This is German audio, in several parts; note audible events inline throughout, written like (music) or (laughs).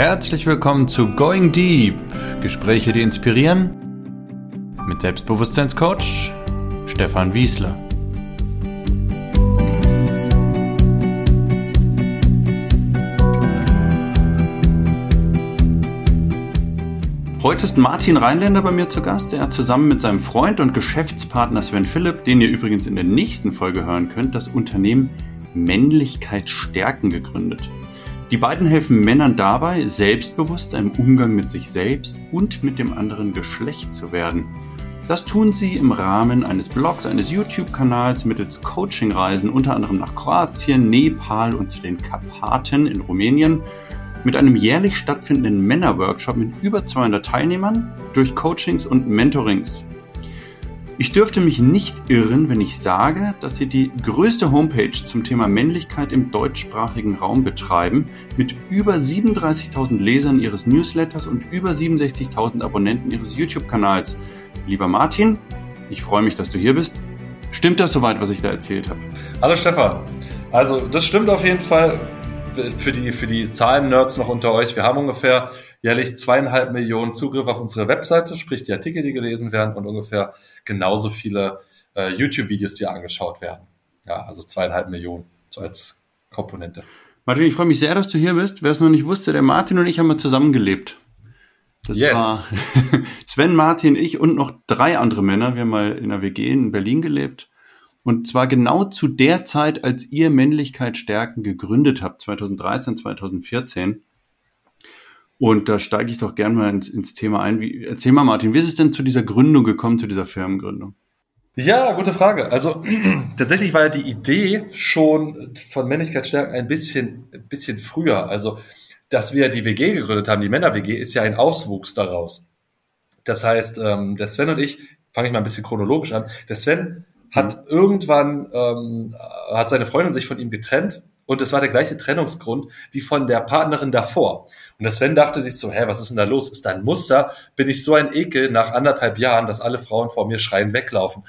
Herzlich willkommen zu Going Deep. Gespräche, die inspirieren. Mit Selbstbewusstseinscoach Stefan Wiesler. Heute ist Martin Rheinländer bei mir zu Gast. Er hat zusammen mit seinem Freund und Geschäftspartner Sven Philipp, den ihr übrigens in der nächsten Folge hören könnt, das Unternehmen Männlichkeit stärken gegründet. Die beiden helfen Männern dabei, selbstbewusster im Umgang mit sich selbst und mit dem anderen Geschlecht zu werden. Das tun sie im Rahmen eines Blogs, eines YouTube-Kanals mittels Coachingreisen unter anderem nach Kroatien, Nepal und zu den Karpaten in Rumänien, mit einem jährlich stattfindenden Männerworkshop mit über 200 Teilnehmern, durch Coachings und Mentorings ich dürfte mich nicht irren, wenn ich sage, dass Sie die größte Homepage zum Thema Männlichkeit im deutschsprachigen Raum betreiben, mit über 37.000 Lesern Ihres Newsletters und über 67.000 Abonnenten Ihres YouTube-Kanals. Lieber Martin, ich freue mich, dass du hier bist. Stimmt das soweit, was ich da erzählt habe? Hallo Stefan. Also das stimmt auf jeden Fall für die, für die Zahlen-Nerds noch unter euch. Wir haben ungefähr jährlich zweieinhalb Millionen Zugriff auf unsere Webseite, sprich die Artikel, die gelesen werden und ungefähr genauso viele äh, YouTube-Videos, die angeschaut werden. Ja, also zweieinhalb Millionen, so als Komponente. Martin, ich freue mich sehr, dass du hier bist. Wer es noch nicht wusste, der Martin und ich haben mal zusammengelebt. Das yes. war (laughs) Sven, Martin, ich und noch drei andere Männer. Wir haben mal in einer WG in Berlin gelebt. Und zwar genau zu der Zeit, als ihr Männlichkeit stärken gegründet habt, 2013, 2014. Und da steige ich doch gerne mal ins, ins Thema ein. Wie, erzähl mal, Martin, wie ist es denn zu dieser Gründung gekommen, zu dieser Firmengründung? Ja, gute Frage. Also (clears throat) tatsächlich war ja die Idee schon von Männlichkeit stärken ein bisschen, ein bisschen früher. Also, dass wir die WG gegründet haben, die Männer-WG, ist ja ein Auswuchs daraus. Das heißt, ähm, der Sven und ich, fange ich mal ein bisschen chronologisch an, der Sven hat mhm. irgendwann, ähm, hat seine Freundin sich von ihm getrennt und es war der gleiche Trennungsgrund wie von der Partnerin davor. Und der Sven dachte sich so, hä, was ist denn da los? Ist da ein Muster? Bin ich so ein Ekel nach anderthalb Jahren, dass alle Frauen vor mir schreien, weglaufen?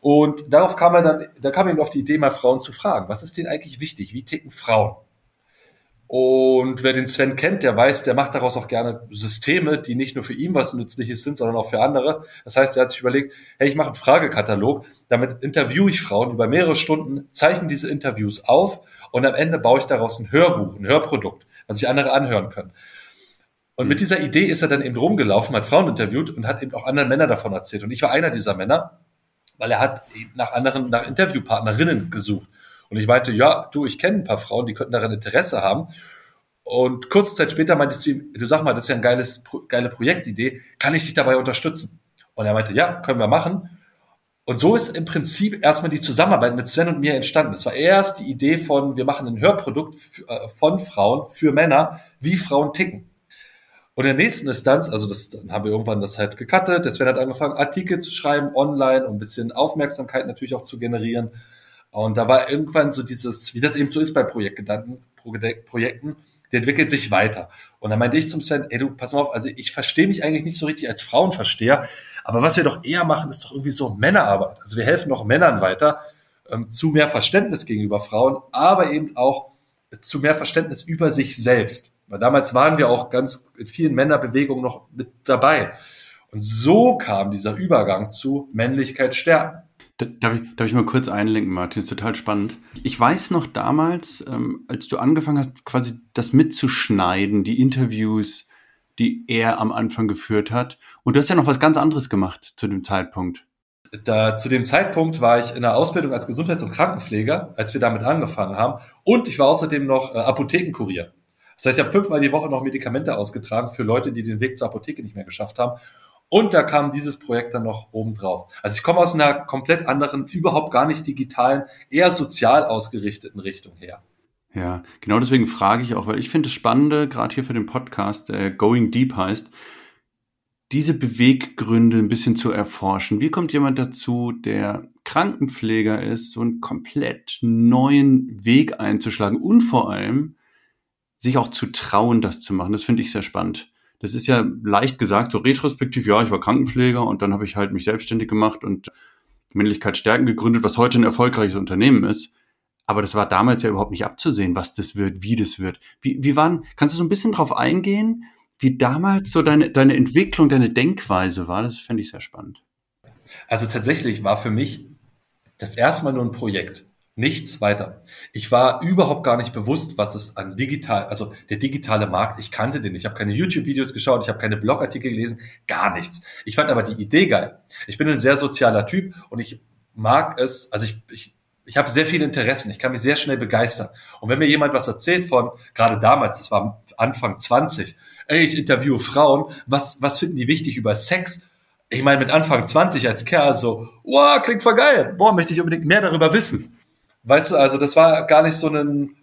Und darauf kam er dann, da kam er auf die Idee, mal Frauen zu fragen, was ist denen eigentlich wichtig? Wie ticken Frauen? Und wer den Sven kennt, der weiß, der macht daraus auch gerne Systeme, die nicht nur für ihn was Nützliches sind, sondern auch für andere. Das heißt, er hat sich überlegt, hey, ich mache einen Fragekatalog, damit interviewe ich Frauen über mehrere Stunden, zeichne diese Interviews auf und am Ende baue ich daraus ein Hörbuch, ein Hörprodukt, was sich andere anhören können. Und mit dieser Idee ist er dann eben rumgelaufen, hat Frauen interviewt und hat eben auch anderen Männern davon erzählt. Und ich war einer dieser Männer, weil er hat eben nach anderen, nach Interviewpartnerinnen gesucht. Und ich meinte, ja, du, ich kenne ein paar Frauen, die könnten daran Interesse haben. Und kurze Zeit später meintest du ihm, du sag mal, das ist ja eine geiles, geile Projektidee, kann ich dich dabei unterstützen? Und er meinte, ja, können wir machen. Und so ist im Prinzip erstmal die Zusammenarbeit mit Sven und mir entstanden. Es war erst die Idee von, wir machen ein Hörprodukt äh, von Frauen für Männer, wie Frauen ticken. Und in der nächsten Instanz, also das, dann haben wir irgendwann das halt gecuttet, der Sven hat angefangen, Artikel zu schreiben online, um ein bisschen Aufmerksamkeit natürlich auch zu generieren. Und da war irgendwann so dieses, wie das eben so ist bei Projektgedanken, Projekten, die entwickelt sich weiter. Und dann meinte ich zum Sven, ey du, pass mal auf, also ich verstehe mich eigentlich nicht so richtig als Frauenversteher, aber was wir doch eher machen, ist doch irgendwie so Männerarbeit. Also wir helfen doch Männern weiter ähm, zu mehr Verständnis gegenüber Frauen, aber eben auch zu mehr Verständnis über sich selbst. Weil damals waren wir auch ganz in vielen Männerbewegungen noch mit dabei. Und so kam dieser Übergang zu Männlichkeit stärken. Darf ich, darf ich mal kurz einlenken, Martin? Das ist total spannend. Ich weiß noch damals, ähm, als du angefangen hast, quasi das mitzuschneiden, die Interviews, die er am Anfang geführt hat. Und du hast ja noch was ganz anderes gemacht zu dem Zeitpunkt. Da, zu dem Zeitpunkt war ich in der Ausbildung als Gesundheits- und Krankenpfleger, als wir damit angefangen haben. Und ich war außerdem noch äh, Apothekenkurier. Das heißt, ich habe fünfmal die Woche noch Medikamente ausgetragen für Leute, die den Weg zur Apotheke nicht mehr geschafft haben. Und da kam dieses Projekt dann noch oben drauf. Also ich komme aus einer komplett anderen, überhaupt gar nicht digitalen, eher sozial ausgerichteten Richtung her. Ja, genau deswegen frage ich auch, weil ich finde es spannende, gerade hier für den Podcast, der Going Deep heißt, diese Beweggründe ein bisschen zu erforschen. Wie kommt jemand dazu, der Krankenpfleger ist, so einen komplett neuen Weg einzuschlagen und vor allem sich auch zu trauen, das zu machen? Das finde ich sehr spannend das ist ja leicht gesagt, so retrospektiv, ja, ich war Krankenpfleger und dann habe ich halt mich selbstständig gemacht und Männlichkeit stärken gegründet, was heute ein erfolgreiches Unternehmen ist. Aber das war damals ja überhaupt nicht abzusehen, was das wird, wie das wird. Wie, wie waren, kannst du so ein bisschen drauf eingehen, wie damals so deine, deine Entwicklung, deine Denkweise war? Das fände ich sehr spannend. Also tatsächlich war für mich das erste Mal nur ein Projekt. Nichts weiter. Ich war überhaupt gar nicht bewusst, was es an digital, also der digitale Markt, ich kannte den. Ich habe keine YouTube-Videos geschaut, ich habe keine Blogartikel gelesen, gar nichts. Ich fand aber die Idee geil. Ich bin ein sehr sozialer Typ und ich mag es, also ich, ich, ich habe sehr viele Interessen, ich kann mich sehr schnell begeistern. Und wenn mir jemand was erzählt von, gerade damals, das war Anfang 20, ey, ich interviewe Frauen, was, was finden die wichtig über Sex? Ich meine, mit Anfang 20 als Kerl so, wow, klingt voll geil, boah, möchte ich unbedingt mehr darüber wissen. Weißt du, also das war gar nicht so ein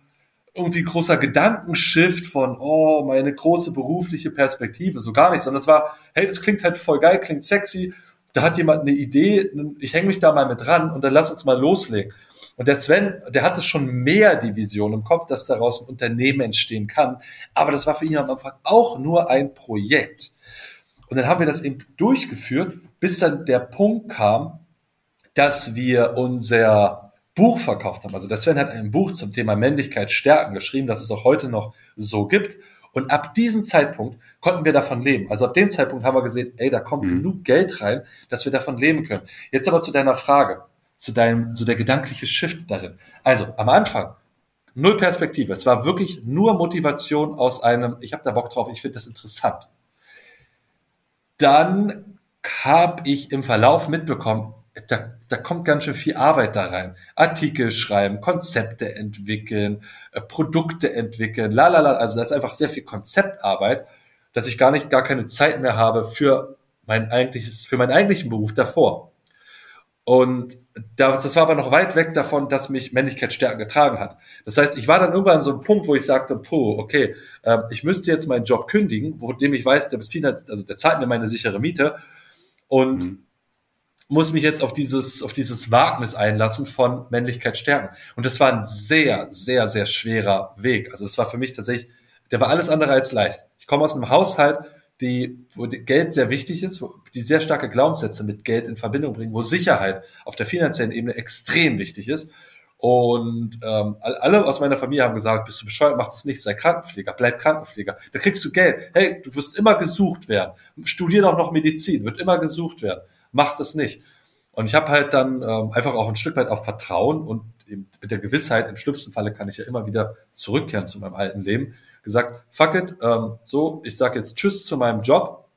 irgendwie großer Gedankenshift von, oh, meine große berufliche Perspektive, so gar nicht, sondern es war, hey, das klingt halt voll geil, klingt sexy, da hat jemand eine Idee, ich hänge mich da mal mit dran und dann lass uns mal loslegen. Und der Sven, der hatte schon mehr die Vision im Kopf, dass daraus ein Unternehmen entstehen kann. Aber das war für ihn am Anfang auch nur ein Projekt. Und dann haben wir das eben durchgeführt, bis dann der Punkt kam, dass wir unser Buch verkauft haben. Also der Sven hat ein Buch zum Thema Männlichkeit stärken geschrieben, das es auch heute noch so gibt. Und ab diesem Zeitpunkt konnten wir davon leben. Also ab dem Zeitpunkt haben wir gesehen, ey, da kommt mhm. genug Geld rein, dass wir davon leben können. Jetzt aber zu deiner Frage, zu deinem, so der gedankliche Shift darin. Also am Anfang null Perspektive. Es war wirklich nur Motivation aus einem, ich habe da Bock drauf, ich finde das interessant. Dann habe ich im Verlauf mitbekommen, da, da kommt ganz schön viel Arbeit da rein. Artikel schreiben, Konzepte entwickeln, äh, Produkte entwickeln, la la la. Also da ist einfach sehr viel Konzeptarbeit, dass ich gar nicht, gar keine Zeit mehr habe für mein eigentliches, für meinen eigentlichen Beruf davor. Und das, das war aber noch weit weg davon, dass mich Männlichkeit stärker getragen hat. Das heißt, ich war dann irgendwann an so einem Punkt, wo ich sagte, puh, okay, äh, ich müsste jetzt meinen Job kündigen, wo dem ich weiß, der bis finanz, also der zahlt mir meine sichere Miete. Und mhm muss mich jetzt auf dieses, auf dieses Wagnis einlassen von Männlichkeit stärken. Und das war ein sehr, sehr, sehr schwerer Weg. Also es war für mich tatsächlich, der war alles andere als leicht. Ich komme aus einem Haushalt, die, wo Geld sehr wichtig ist, wo die sehr starke Glaubenssätze mit Geld in Verbindung bringen, wo Sicherheit auf der finanziellen Ebene extrem wichtig ist. Und ähm, alle aus meiner Familie haben gesagt, bist du bescheuert, mach das nicht, sei Krankenpfleger, bleib Krankenpfleger. Da kriegst du Geld. Hey, du wirst immer gesucht werden. Studier doch noch Medizin, wird immer gesucht werden macht es nicht. Und ich habe halt dann ähm, einfach auch ein Stück weit auf Vertrauen und mit der Gewissheit, im schlimmsten Falle kann ich ja immer wieder zurückkehren zu meinem alten Leben, gesagt, fuck it, ähm, so, ich sage jetzt Tschüss zu meinem Job.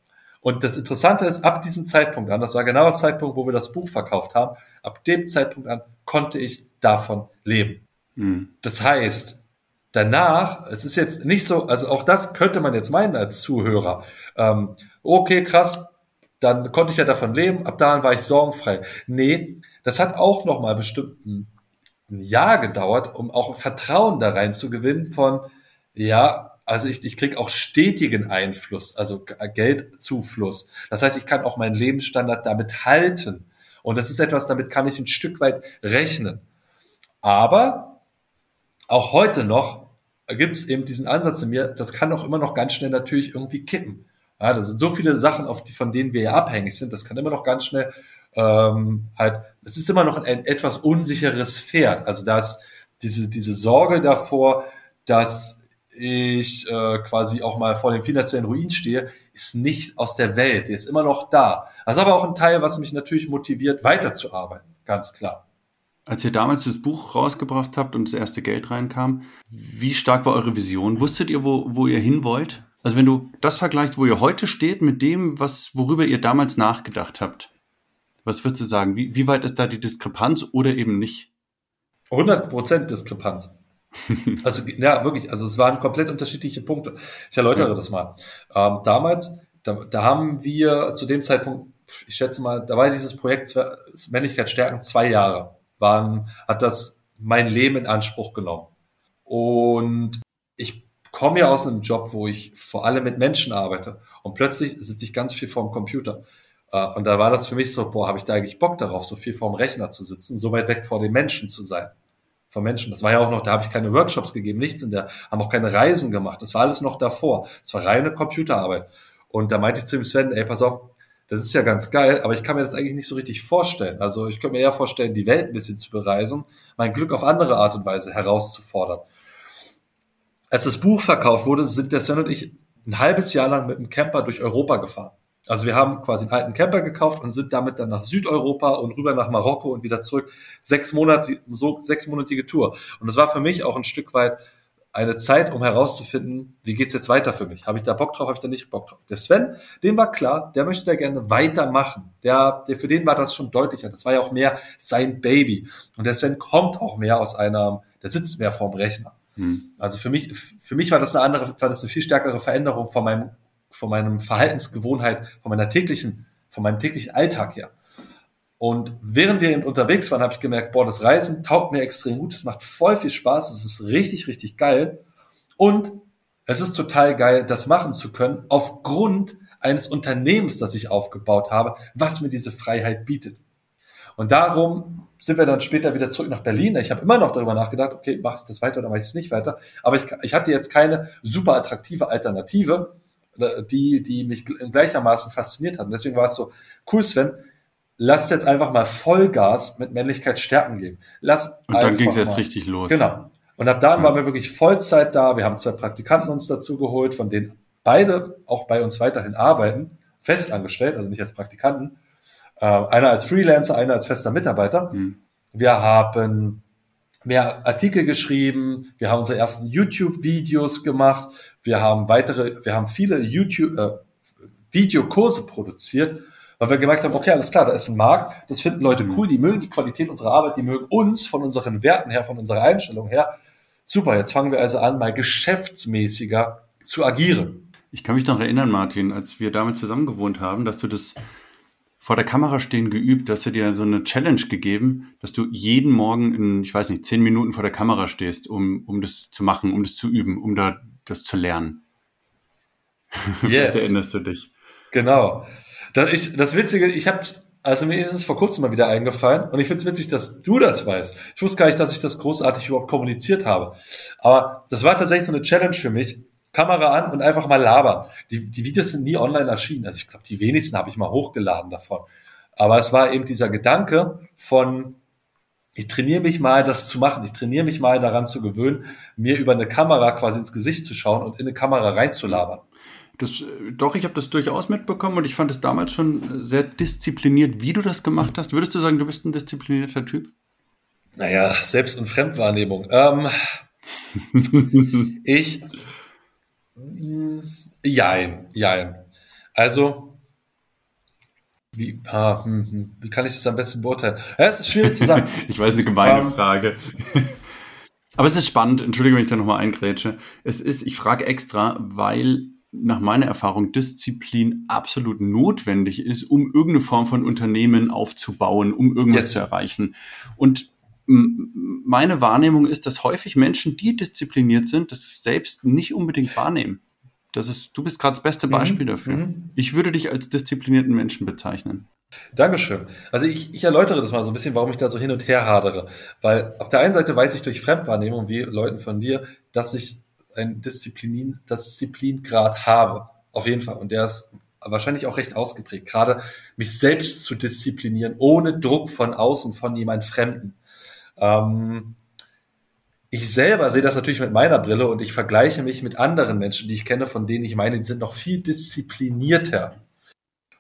Und das Interessante ist, ab diesem Zeitpunkt an, das war genau der Zeitpunkt, wo wir das Buch verkauft haben, ab dem Zeitpunkt an konnte ich davon leben. Mhm. Das heißt, danach, es ist jetzt nicht so, also auch das könnte man jetzt meinen als Zuhörer, ähm, okay, krass, dann konnte ich ja davon leben, ab dahin war ich sorgenfrei. Nee, das hat auch nochmal bestimmt ein, ein Jahr gedauert, um auch Vertrauen da rein zu gewinnen von, ja, also ich, ich kriege auch stetigen Einfluss, also Geldzufluss. Das heißt, ich kann auch meinen Lebensstandard damit halten. Und das ist etwas, damit kann ich ein Stück weit rechnen. Aber auch heute noch gibt es eben diesen Ansatz in mir, das kann auch immer noch ganz schnell natürlich irgendwie kippen. Ja, das sind so viele Sachen, auf die, von denen wir ja abhängig sind. Das kann immer noch ganz schnell ähm, halt, es ist immer noch ein, etwas unsicheres Pferd. Also da ist diese, diese Sorge davor, dass ich äh, quasi auch mal vor dem finanziellen Ruin stehe, ist nicht aus der Welt. Die ist immer noch da. Das ist aber auch ein Teil, was mich natürlich motiviert, weiterzuarbeiten. Ganz klar. Als ihr damals das Buch rausgebracht habt und das erste Geld reinkam, wie stark war eure Vision? Wusstet ihr, wo, wo ihr hin wollt? Also wenn du das vergleichst, wo ihr heute steht, mit dem, was, worüber ihr damals nachgedacht habt, was würdest du sagen? Wie, wie weit ist da die Diskrepanz oder eben nicht? 100 Prozent Diskrepanz. Also ja, wirklich. Also es waren komplett unterschiedliche Punkte. Ich erläutere ja. das mal. Ähm, damals, da, da haben wir zu dem Zeitpunkt, ich schätze mal, da war dieses Projekt Männlichkeit stärken zwei Jahre. Waren, hat das mein Leben in Anspruch genommen. Und ich komme ja aus einem Job, wo ich vor allem mit Menschen arbeite und plötzlich sitze ich ganz viel vorm Computer. Äh, und da war das für mich so, boah, habe ich da eigentlich Bock darauf, so viel vorm Rechner zu sitzen, so weit weg vor den Menschen zu sein. Von Menschen. Das war ja auch noch, da habe ich keine Workshops gegeben, nichts in der, haben auch keine Reisen gemacht. Das war alles noch davor. Es war reine Computerarbeit. Und da meinte ich zu ihm Sven, ey, pass auf, Das ist ja ganz geil, aber ich kann mir das eigentlich nicht so richtig vorstellen. Also ich könnte mir eher vorstellen, die Welt ein bisschen zu bereisen, mein Glück auf andere Art und Weise herauszufordern. Als das Buch verkauft wurde, sind der Sven und ich ein halbes Jahr lang mit einem Camper durch Europa gefahren. Also wir haben quasi einen alten Camper gekauft und sind damit dann nach Südeuropa und rüber nach Marokko und wieder zurück. Sechs Monate, so sechsmonatige Tour. Und das war für mich auch ein Stück weit eine Zeit, um herauszufinden, wie geht's jetzt weiter für mich? Habe ich da Bock drauf, habe ich da nicht Bock drauf? Der Sven, dem war klar, der möchte da gerne weitermachen. Der, der, für den war das schon deutlicher. Das war ja auch mehr sein Baby. Und der Sven kommt auch mehr aus einer, der sitzt mehr vorm Rechner. Hm. Also für mich, für mich war das eine andere, war das eine viel stärkere Veränderung von meinem, von meinem Verhaltensgewohnheit, von meiner täglichen, von meinem täglichen Alltag her. Und während wir eben unterwegs waren, habe ich gemerkt, boah, das Reisen taugt mir extrem gut, es macht voll viel Spaß, es ist richtig, richtig geil. Und es ist total geil, das machen zu können, aufgrund eines Unternehmens, das ich aufgebaut habe, was mir diese Freiheit bietet. Und darum sind wir dann später wieder zurück nach Berlin. Ich habe immer noch darüber nachgedacht, okay, mache ich das weiter oder mache ich es nicht weiter. Aber ich, ich hatte jetzt keine super attraktive Alternative, die, die mich gleichermaßen fasziniert hat. Und deswegen war es so, cool, Sven, lass jetzt einfach mal Vollgas mit Männlichkeit stärken geben. Lass Und dann ging es jetzt richtig los. Genau. Und ab dann ja. waren wir wirklich Vollzeit da. Wir haben zwei Praktikanten uns dazu geholt, von denen beide auch bei uns weiterhin arbeiten, fest angestellt, also nicht als Praktikanten. Äh, einer als Freelancer, einer als fester Mitarbeiter. Mhm. Wir haben mehr Artikel geschrieben, wir haben unsere ersten YouTube-Videos gemacht, wir haben weitere, wir haben viele YouTube äh, Videokurse produziert weil wir gemerkt haben, okay, alles klar, da ist ein Markt, das finden Leute mhm. cool, die mögen die Qualität unserer Arbeit, die mögen uns von unseren Werten her, von unserer Einstellung her. Super, jetzt fangen wir also an, mal geschäftsmäßiger zu agieren. Ich kann mich noch erinnern, Martin, als wir damit zusammen gewohnt haben, dass du das vor der Kamera stehen geübt, dass du dir so eine Challenge gegeben, dass du jeden Morgen in, ich weiß nicht, zehn Minuten vor der Kamera stehst, um, um das zu machen, um das zu üben, um da das zu lernen. (laughs) Yes. Erinnerst du dich? Genau. Das, ich, das Witzige, ich habe, also mir ist es vor kurzem mal wieder eingefallen und ich finde es witzig, dass du das weißt. Ich wusste gar nicht, dass ich das großartig überhaupt kommuniziert habe. Aber das war tatsächlich so eine Challenge für mich. Kamera an und einfach mal labern. Die, die Videos sind nie online erschienen. Also ich glaube, die wenigsten habe ich mal hochgeladen davon. Aber es war eben dieser Gedanke von, ich trainiere mich mal, das zu machen. Ich trainiere mich mal daran zu gewöhnen, mir über eine Kamera quasi ins Gesicht zu schauen und in eine Kamera reinzulabern. Das, doch, ich habe das durchaus mitbekommen und ich fand es damals schon sehr diszipliniert, wie du das gemacht hast. Würdest du sagen, du bist ein disziplinierter Typ? Naja, Selbst- und Fremdwahrnehmung. Ähm, (laughs) ich, jein, jein. Also, wie, ah, hm, hm, wie kann ich das am besten beurteilen? Es ist schwierig zu sagen. (laughs) ich weiß, eine gemeine um, ähm, Frage. (laughs) Aber es ist spannend, entschuldige, wenn ich da nochmal eingrätsche. Es ist, ich frage extra, weil nach meiner Erfahrung Disziplin absolut notwendig ist, um irgendeine Form von Unternehmen aufzubauen, um irgendwas yes. zu erreichen. Und meine Wahrnehmung ist, dass häufig Menschen, die diszipliniert sind, das selbst nicht unbedingt wahrnehmen. Das ist, du bist gerade das beste mhm. Beispiel mhm. dafür. Mhm. Ich würde dich als disziplinierten Menschen bezeichnen. Dankeschön. Also ich, ich erläutere das mal so ein bisschen, warum ich da so hin und her hadere. Weil auf der einen Seite weiß ich durch Fremdwahrnehmung, wie Leuten von dir, dass ich ein Disziplin, Disziplingrad habe. Auf jeden Fall. Und der ist wahrscheinlich auch recht ausgeprägt. Gerade mich selbst zu disziplinieren, ohne Druck von außen, von jemand Fremden. Ähm, ich selber sehe das natürlich mit meiner Brille und ich vergleiche mich mit anderen Menschen, die ich kenne, von denen ich meine, die sind noch viel disziplinierter.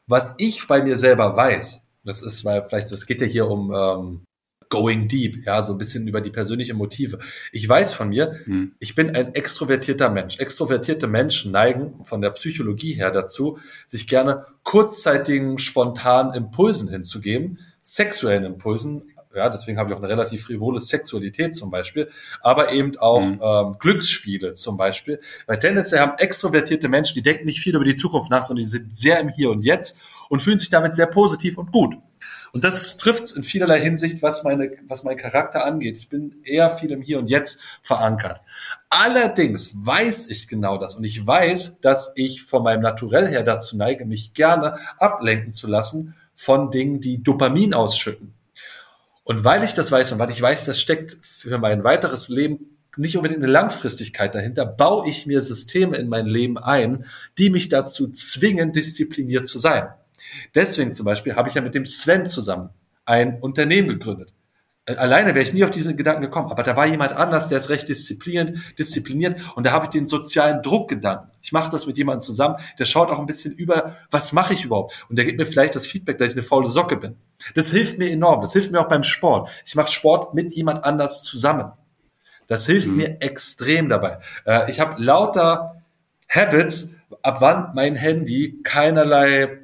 Was ich bei mir selber weiß, das ist mal vielleicht so, es geht ja hier um ähm, going deep, ja, so ein bisschen über die persönlichen Motive. Ich weiß von mir, hm. ich bin ein extrovertierter Mensch. Extrovertierte Menschen neigen von der Psychologie her dazu, sich gerne kurzzeitigen, spontanen Impulsen hinzugeben, sexuellen Impulsen, ja, deswegen habe ich auch eine relativ frivole Sexualität zum Beispiel, aber eben auch mhm. ähm, Glücksspiele zum Beispiel. Weil tendenziell haben extrovertierte Menschen, die denken nicht viel über die Zukunft nach, sondern die sind sehr im Hier und Jetzt und fühlen sich damit sehr positiv und gut. Und das trifft in vielerlei Hinsicht, was meine, was mein Charakter angeht. Ich bin eher viel im Hier und Jetzt verankert. Allerdings weiß ich genau das und ich weiß, dass ich von meinem Naturell her dazu neige, mich gerne ablenken zu lassen von Dingen, die Dopamin ausschütten. Und weil ich das weiß und weil ich weiß, das steckt für mein weiteres Leben nicht unbedingt eine Langfristigkeit dahinter, baue ich mir Systeme in mein Leben ein, die mich dazu zwingen, diszipliniert zu sein. Deswegen zum Beispiel habe ich ja mit dem Sven zusammen ein Unternehmen gegründet. Alleine wäre ich nie auf diesen Gedanken gekommen, aber da war jemand anders, der ist recht diszipliniert, diszipliniert und da habe ich den sozialen Druckgedanken. Ich mache das mit jemandem zusammen, der schaut auch ein bisschen über, was mache ich überhaupt? Und der gibt mir vielleicht das Feedback, dass ich eine faule Socke bin. Das hilft mir enorm, das hilft mir auch beim Sport. Ich mache Sport mit jemand anders zusammen. Das hilft mhm. mir extrem dabei. Äh, ich habe lauter Habits, ab wann mein Handy keinerlei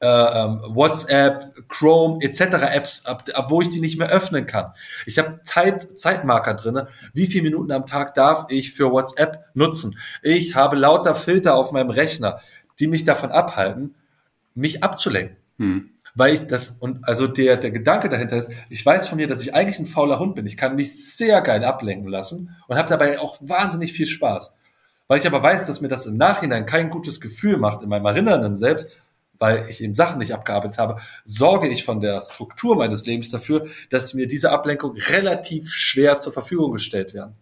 äh, ähm, WhatsApp, Chrome etc. Apps, ab, ab wo ich die nicht mehr öffnen kann. Ich habe Zeit, Zeitmarker drinne. Wie viele Minuten am Tag darf ich für WhatsApp nutzen? Ich habe lauter Filter auf meinem Rechner, die mich davon abhalten, mich abzulenken. Hm. Weil ich das, und also der, der Gedanke dahinter ist, ich weiß von mir, dass ich eigentlich ein fauler Hund bin. Ich kann mich sehr geil ablenken lassen und habe dabei auch wahnsinnig viel Spaß. Weil ich aber weiß, dass mir das im Nachhinein kein gutes Gefühl macht in meinem Erinnernden selbst, weil ich eben Sachen nicht abgearbeitet habe, sorge ich von der Struktur meines Lebens dafür, dass mir diese Ablenkung relativ schwer zur Verfügung gestellt werden.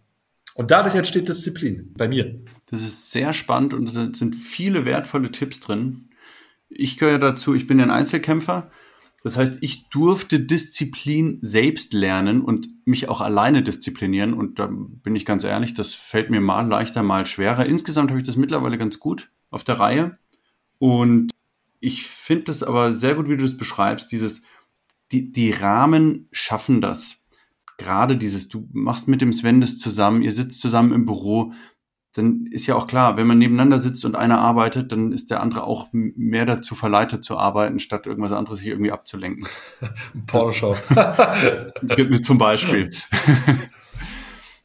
Und dadurch entsteht Disziplin bei mir. Das ist sehr spannend und es sind viele wertvolle Tipps drin. Ich gehöre dazu, ich bin ja ein Einzelkämpfer. Das heißt, ich durfte Disziplin selbst lernen und mich auch alleine disziplinieren. Und da bin ich ganz ehrlich, das fällt mir mal leichter, mal schwerer. Insgesamt habe ich das mittlerweile ganz gut auf der Reihe. Und ich finde das aber sehr gut, wie du das beschreibst, dieses, die, die Rahmen schaffen das. Gerade dieses, du machst mit dem Sven das zusammen, ihr sitzt zusammen im Büro, dann ist ja auch klar, wenn man nebeneinander sitzt und einer arbeitet, dann ist der andere auch mehr dazu verleitet zu arbeiten, statt irgendwas anderes sich irgendwie abzulenken. (laughs) Porsche. (laughs) Zum Beispiel. (laughs)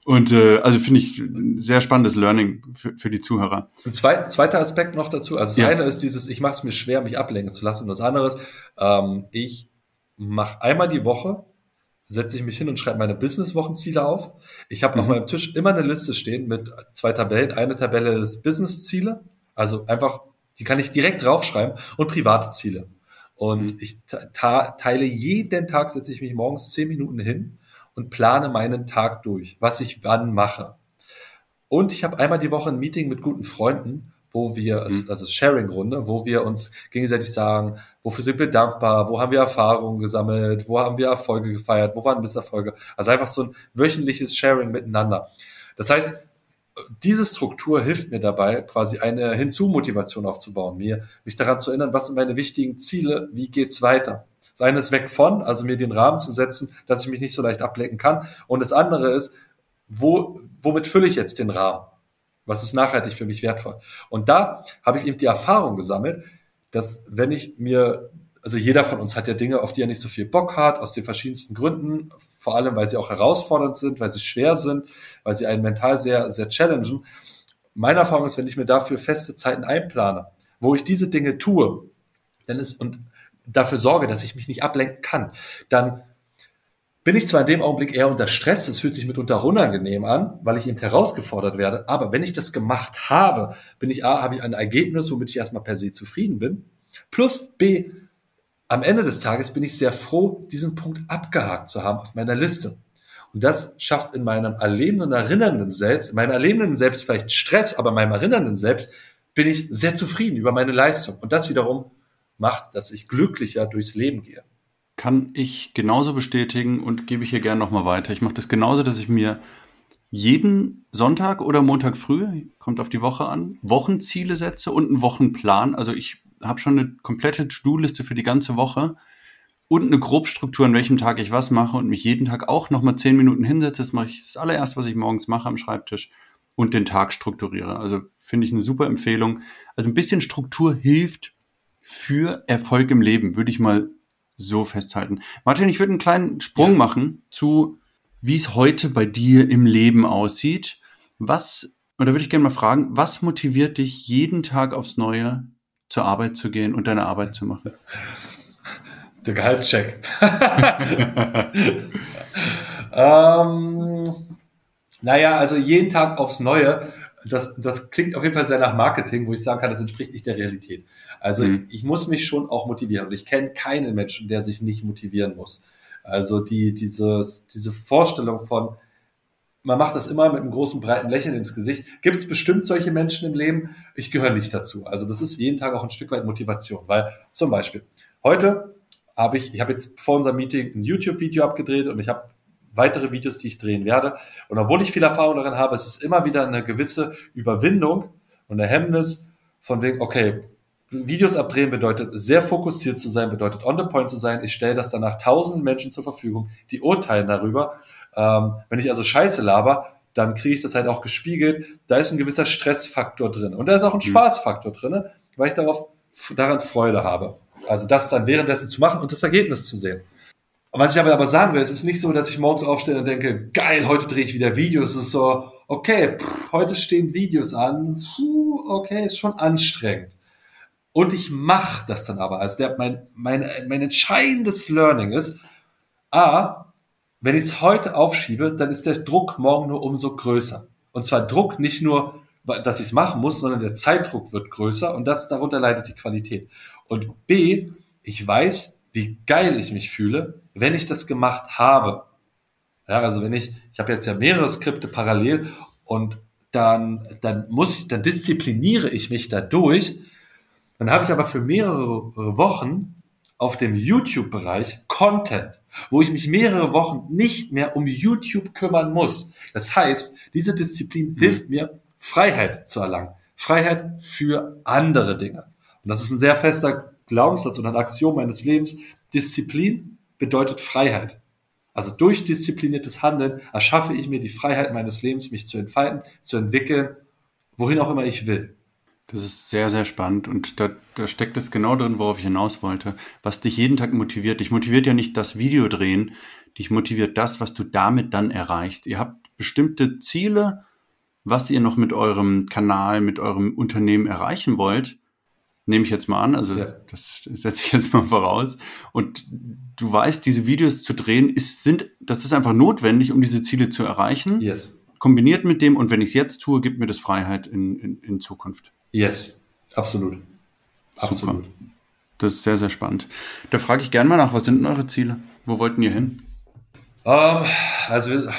Und äh, also finde ich sehr spannendes Learning für, für die Zuhörer. Ein zweit, zweiter Aspekt noch dazu. Also das ja. eine ist dieses, ich mache es mir schwer, mich ablenken zu lassen. Und das andere ist, ähm, ich mache einmal die Woche, setze ich mich hin und schreibe meine Business-Wochenziele auf. Ich habe mhm. auf meinem Tisch immer eine Liste stehen mit zwei Tabellen. Eine Tabelle ist Business-Ziele, also einfach, die kann ich direkt draufschreiben und private Ziele. Und mhm. ich teile jeden Tag, setze ich mich morgens zehn Minuten hin und plane meinen Tag durch, was ich wann mache. Und ich habe einmal die Woche ein Meeting mit guten Freunden, wo wir, mhm. das ist Sharing-Runde, wo wir uns gegenseitig sagen, wofür sind wir dankbar, wo haben wir Erfahrungen gesammelt, wo haben wir Erfolge gefeiert, wo waren Misserfolge. Also einfach so ein wöchentliches Sharing miteinander. Das heißt, diese Struktur hilft mir dabei, quasi eine Hinzu-Motivation aufzubauen, mir, mich daran zu erinnern, was sind meine wichtigen Ziele, wie geht's weiter. Das ist weg von, also mir den Rahmen zu setzen, dass ich mich nicht so leicht ablecken kann. Und das andere ist, wo, womit fülle ich jetzt den Rahmen? Was ist nachhaltig für mich wertvoll? Und da habe ich eben die Erfahrung gesammelt, dass wenn ich mir, also jeder von uns hat ja Dinge, auf die er nicht so viel Bock hat, aus den verschiedensten Gründen, vor allem weil sie auch herausfordernd sind, weil sie schwer sind, weil sie einen mental sehr, sehr challengen. Meine Erfahrung ist, wenn ich mir dafür feste Zeiten einplane, wo ich diese Dinge tue, dann ist, und dafür sorge, dass ich mich nicht ablenken kann, dann bin ich zwar in dem Augenblick eher unter Stress, es fühlt sich mitunter unangenehm an, weil ich eben herausgefordert werde, aber wenn ich das gemacht habe, bin ich A, habe ich ein Ergebnis, womit ich erstmal per se zufrieden bin, plus B, am Ende des Tages bin ich sehr froh, diesen Punkt abgehakt zu haben auf meiner Liste. Und das schafft in meinem erlebenden, erinnernden Selbst, in meinem erlebenden Selbst vielleicht Stress, aber in meinem erinnernden Selbst bin ich sehr zufrieden über meine Leistung. Und das wiederum macht, dass ich glücklicher durchs Leben gehe. Kann ich genauso bestätigen und gebe ich hier gerne nochmal weiter. Ich mache das genauso, dass ich mir jeden Sonntag oder Montag früh, kommt auf die Woche an, Wochenziele setze und einen Wochenplan. Also ich habe schon eine komplette To-Do-Liste für die ganze Woche und eine Grobstruktur, an welchem Tag ich was mache und mich jeden Tag auch nochmal zehn Minuten hinsetze. Das mache ich das allererste, was ich morgens mache am Schreibtisch und den Tag strukturiere. Also finde ich eine super Empfehlung. Also ein bisschen Struktur hilft für Erfolg im Leben, würde ich mal so festhalten. Martin, ich würde einen kleinen Sprung ja. machen zu, wie es heute bei dir im Leben aussieht. Was, oder würde ich gerne mal fragen, was motiviert dich jeden Tag aufs Neue zur Arbeit zu gehen und deine Arbeit zu machen? (laughs) Der Gehaltscheck. (laughs) ähm, naja, also jeden Tag aufs Neue. Das, das klingt auf jeden Fall sehr nach Marketing, wo ich sagen kann, das entspricht nicht der Realität. Also mhm. ich muss mich schon auch motivieren und ich kenne keinen Menschen, der sich nicht motivieren muss. Also die, dieses, diese Vorstellung von, man macht das immer mit einem großen, breiten Lächeln ins Gesicht. Gibt es bestimmt solche Menschen im Leben? Ich gehöre nicht dazu. Also das ist jeden Tag auch ein Stück weit Motivation, weil zum Beispiel heute habe ich, ich habe jetzt vor unserem Meeting ein YouTube-Video abgedreht und ich habe weitere Videos, die ich drehen werde. Und obwohl ich viel Erfahrung darin habe, es ist immer wieder eine gewisse Überwindung und eine Hemmnis von wegen, okay, Videos abdrehen bedeutet sehr fokussiert zu sein, bedeutet on the point zu sein. Ich stelle das danach tausend Menschen zur Verfügung, die urteilen darüber. Ähm, wenn ich also Scheiße laber, dann kriege ich das halt auch gespiegelt. Da ist ein gewisser Stressfaktor drin und da ist auch ein mhm. Spaßfaktor drin, weil ich darauf daran Freude habe. Also das dann währenddessen zu machen und das Ergebnis zu sehen. Was ich aber, aber sagen will, es ist nicht so, dass ich morgens aufstehe und denke, geil, heute drehe ich wieder Videos. Es ist so, okay, pff, heute stehen Videos an. Puh, okay, ist schon anstrengend. Und ich mache das dann aber. Also der, mein, mein, mein entscheidendes Learning ist, A, wenn ich es heute aufschiebe, dann ist der Druck morgen nur umso größer. Und zwar Druck nicht nur, dass ich es machen muss, sondern der Zeitdruck wird größer und das darunter leidet die Qualität. Und B, ich weiß, wie geil ich mich fühle, wenn ich das gemacht habe. Ja, also wenn ich, ich habe jetzt ja mehrere Skripte parallel und dann, dann muss ich, dann diszipliniere ich mich dadurch. Dann habe ich aber für mehrere Wochen auf dem YouTube-Bereich Content, wo ich mich mehrere Wochen nicht mehr um YouTube kümmern muss. Das heißt, diese Disziplin mhm. hilft mir, Freiheit zu erlangen. Freiheit für andere Dinge. Und das ist ein sehr fester Glaubenssatz und ein Axiom meines Lebens. Disziplin bedeutet Freiheit. Also durch diszipliniertes Handeln erschaffe ich mir die Freiheit meines Lebens, mich zu entfalten, zu entwickeln, wohin auch immer ich will. Das ist sehr, sehr spannend und da, da steckt es genau drin, worauf ich hinaus wollte. Was dich jeden Tag motiviert. Dich motiviert ja nicht das Video drehen, dich motiviert das, was du damit dann erreichst. Ihr habt bestimmte Ziele, was ihr noch mit eurem Kanal, mit eurem Unternehmen erreichen wollt. Nehme ich jetzt mal an, also ja. das setze ich jetzt mal voraus. Und du weißt, diese Videos zu drehen, ist, sind, das ist einfach notwendig, um diese Ziele zu erreichen. Yes. Kombiniert mit dem, und wenn ich es jetzt tue, gibt mir das Freiheit in, in, in Zukunft. Yes, absolut. Absolut. Super. Das ist sehr, sehr spannend. Da frage ich gerne mal nach, was sind denn eure Ziele? Wo wollten ihr hin? Um, ähm, also, wir,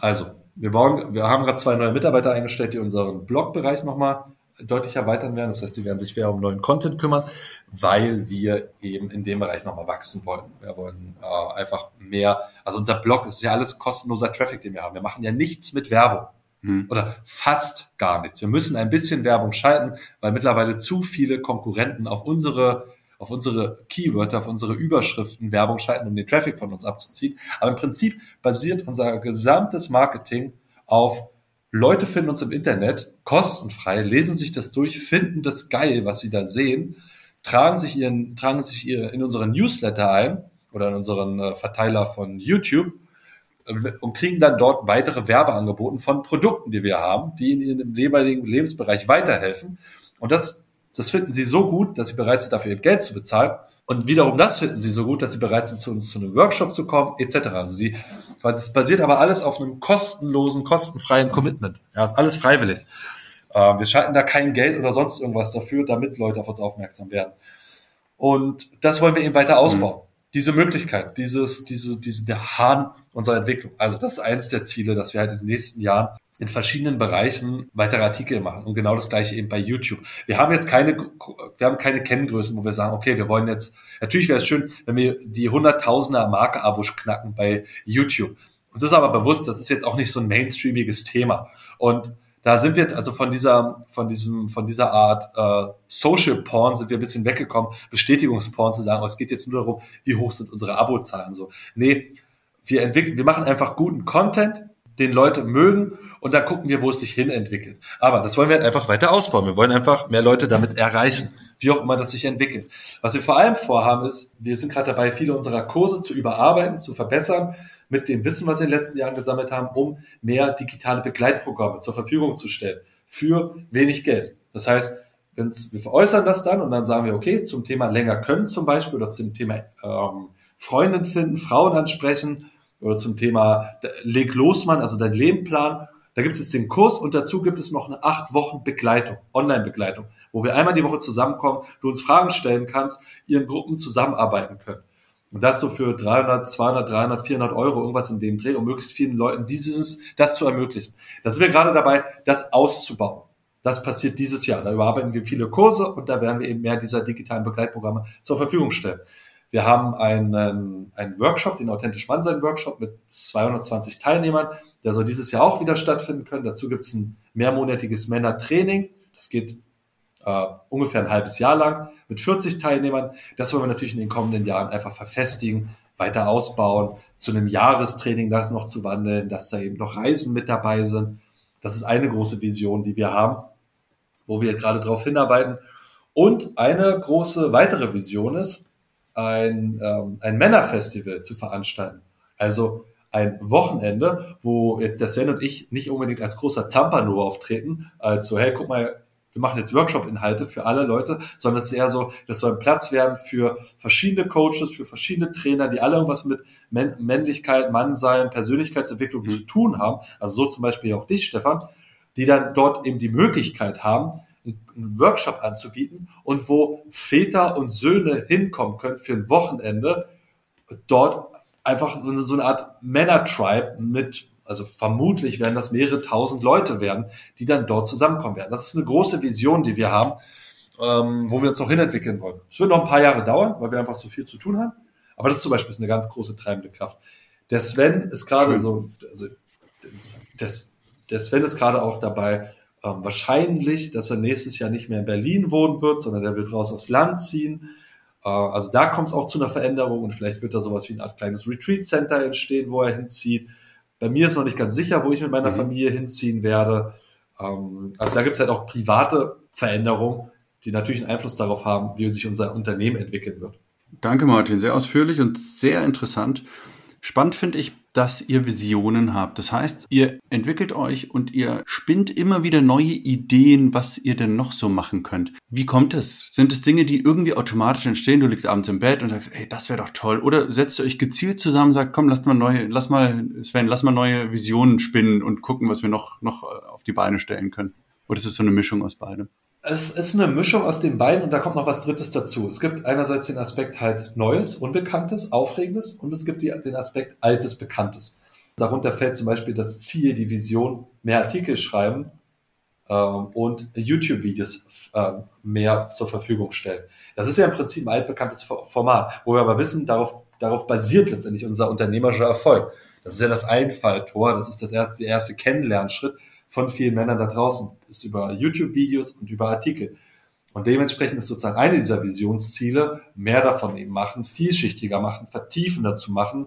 also wir, bauen, wir haben gerade zwei neue Mitarbeiter eingestellt, die unseren Blogbereich nochmal deutlich erweitern werden. Das heißt, die werden sich mehr um neuen Content kümmern, weil wir eben in dem Bereich nochmal wachsen wollen. Wir wollen äh, einfach mehr, also unser Blog ist ja alles kostenloser Traffic, den wir haben. Wir machen ja nichts mit Werbung. Hm. Oder fast gar nichts. Wir müssen ein bisschen Werbung schalten, weil mittlerweile zu viele Konkurrenten auf unsere auf unsere Keywörter, auf unsere Überschriften Werbung schalten, um den Traffic von uns abzuziehen. Aber im Prinzip basiert unser gesamtes Marketing auf Leute finden uns im Internet kostenfrei, lesen sich das durch, finden das geil, was sie da sehen, tragen sich ihren, tragen sich ihr in unseren Newsletter ein oder in unseren äh, Verteiler von YouTube und kriegen dann dort weitere Werbeangebote von Produkten, die wir haben, die in ihrem jeweiligen Lebensbereich weiterhelfen. Und das, das finden sie so gut, dass sie bereit sind, dafür ihr Geld zu bezahlen. Und wiederum das finden sie so gut, dass sie bereit sind, zu uns zu einem Workshop zu kommen, etc. Also sie, weil es basiert aber alles auf einem kostenlosen, kostenfreien Commitment. Ja, ist alles freiwillig. Äh, wir schalten da kein Geld oder sonst irgendwas dafür, damit Leute auf uns aufmerksam werden. Und das wollen wir eben weiter ausbauen. Mhm. Diese Möglichkeit, dieses, diese, diese, der Hahn unserer Entwicklung. Also das ist eins der Ziele, dass wir halt in den nächsten Jahren in verschiedenen Bereichen weitere Artikel machen. Und genau das gleiche eben bei YouTube. Wir haben jetzt keine, wir haben keine Kenngrößen, wo wir sagen, okay, wir wollen jetzt, natürlich wäre es schön, wenn wir die Hunderttausender Marke-Abos knacken bei YouTube. Uns ist aber bewusst, das ist jetzt auch nicht so ein mainstreamiges Thema. Und da sind wir also von dieser, von diesem, von dieser Art äh, Social Porn sind wir ein bisschen weggekommen, Bestätigungsporn zu sagen, oh, es geht jetzt nur darum, wie hoch sind unsere Abozahlen. So, nee, wir entwickeln, wir machen einfach guten Content, den Leute mögen und dann gucken wir, wo es sich hin entwickelt. Aber das wollen wir halt einfach weiter ausbauen. Wir wollen einfach mehr Leute damit erreichen, wie auch immer das sich entwickelt. Was wir vor allem vorhaben ist, wir sind gerade dabei, viele unserer Kurse zu überarbeiten, zu verbessern, mit dem Wissen, was wir in den letzten Jahren gesammelt haben, um mehr digitale Begleitprogramme zur Verfügung zu stellen für wenig Geld. Das heißt, wenn's, wir veräußern das dann und dann sagen wir, okay, zum Thema länger können zum Beispiel oder zum Thema ähm, Freundin finden, Frauen ansprechen, oder zum Thema Leg los, Mann, also dein Lebenplan. Da gibt es jetzt den Kurs und dazu gibt es noch eine acht Wochen Begleitung, Online-Begleitung, wo wir einmal die Woche zusammenkommen, du uns Fragen stellen kannst, ihr in Gruppen zusammenarbeiten könnt. Und das so für 300, 200, 300, 400 Euro, irgendwas in dem Dreh, um möglichst vielen Leuten dieses, das zu ermöglichen. Da sind wir gerade dabei, das auszubauen. Das passiert dieses Jahr. Da überarbeiten wir viele Kurse und da werden wir eben mehr dieser digitalen Begleitprogramme zur Verfügung stellen. Wir haben einen, einen Workshop, den Authentisch Mann sein Workshop mit 220 Teilnehmern. Der soll dieses Jahr auch wieder stattfinden können. Dazu gibt es ein mehrmonatiges Männertraining. Das geht äh, ungefähr ein halbes Jahr lang mit 40 Teilnehmern. Das wollen wir natürlich in den kommenden Jahren einfach verfestigen, weiter ausbauen, zu einem Jahrestraining das noch zu wandeln, dass da eben noch Reisen mit dabei sind. Das ist eine große Vision, die wir haben, wo wir gerade darauf hinarbeiten. Und eine große weitere Vision ist, ein, ähm, ein Männerfestival zu veranstalten. Also ein Wochenende, wo jetzt der Sven und ich nicht unbedingt als großer Zampano auftreten, als so, hey, guck mal, wir machen jetzt Workshop-Inhalte für alle Leute, sondern es ist eher so, das soll ein Platz werden für verschiedene Coaches, für verschiedene Trainer, die alle irgendwas mit Männlichkeit, Mannsein, Persönlichkeitsentwicklung mhm. zu tun haben. Also so zum Beispiel auch dich, Stefan, die dann dort eben die Möglichkeit haben, einen Workshop anzubieten und wo Väter und Söhne hinkommen können für ein Wochenende, dort einfach so eine Art Männer-Tribe mit, also vermutlich werden das mehrere tausend Leute werden, die dann dort zusammenkommen werden. Das ist eine große Vision, die wir haben, ähm, wo wir uns noch hinentwickeln wollen. Es wird noch ein paar Jahre dauern, weil wir einfach so viel zu tun haben. Aber das ist zum Beispiel eine ganz große treibende Kraft. Der Sven ist gerade so, also, das, der Sven ist gerade auch dabei, ähm, wahrscheinlich, dass er nächstes Jahr nicht mehr in Berlin wohnen wird, sondern er wird raus aufs Land ziehen. Äh, also da kommt es auch zu einer Veränderung und vielleicht wird da sowas wie eine Art kleines Retreat Center entstehen, wo er hinzieht. Bei mir ist noch nicht ganz sicher, wo ich mit meiner mhm. Familie hinziehen werde. Ähm, also da gibt es halt auch private Veränderungen, die natürlich einen Einfluss darauf haben, wie sich unser Unternehmen entwickeln wird. Danke, Martin. Sehr ausführlich und sehr interessant. Spannend finde ich, dass ihr Visionen habt. Das heißt, ihr entwickelt euch und ihr spinnt immer wieder neue Ideen, was ihr denn noch so machen könnt. Wie kommt es? Sind es Dinge, die irgendwie automatisch entstehen? Du liegst abends im Bett und sagst, ey, das wäre doch toll. Oder setzt ihr euch gezielt zusammen, und sagt, komm, lasst mal neue, lass mal, Sven, lass mal neue Visionen spinnen und gucken, was wir noch, noch auf die Beine stellen können. Oder ist es so eine Mischung aus beidem? Es ist eine Mischung aus den beiden und da kommt noch was Drittes dazu. Es gibt einerseits den Aspekt halt Neues, Unbekanntes, Aufregendes und es gibt die, den Aspekt Altes, Bekanntes. Darunter fällt zum Beispiel das Ziel, die Vision, mehr Artikel schreiben ähm, und YouTube-Videos äh, mehr zur Verfügung stellen. Das ist ja im Prinzip ein altbekanntes Format, wo wir aber wissen, darauf, darauf basiert letztendlich unser unternehmerischer Erfolg. Das ist ja das Einfalltor, das ist das erste, der erste Kennenlernschritt von vielen Männern da draußen, ist über YouTube-Videos und über Artikel. Und dementsprechend ist sozusagen eine dieser Visionsziele, mehr davon eben machen, vielschichtiger machen, vertiefender zu machen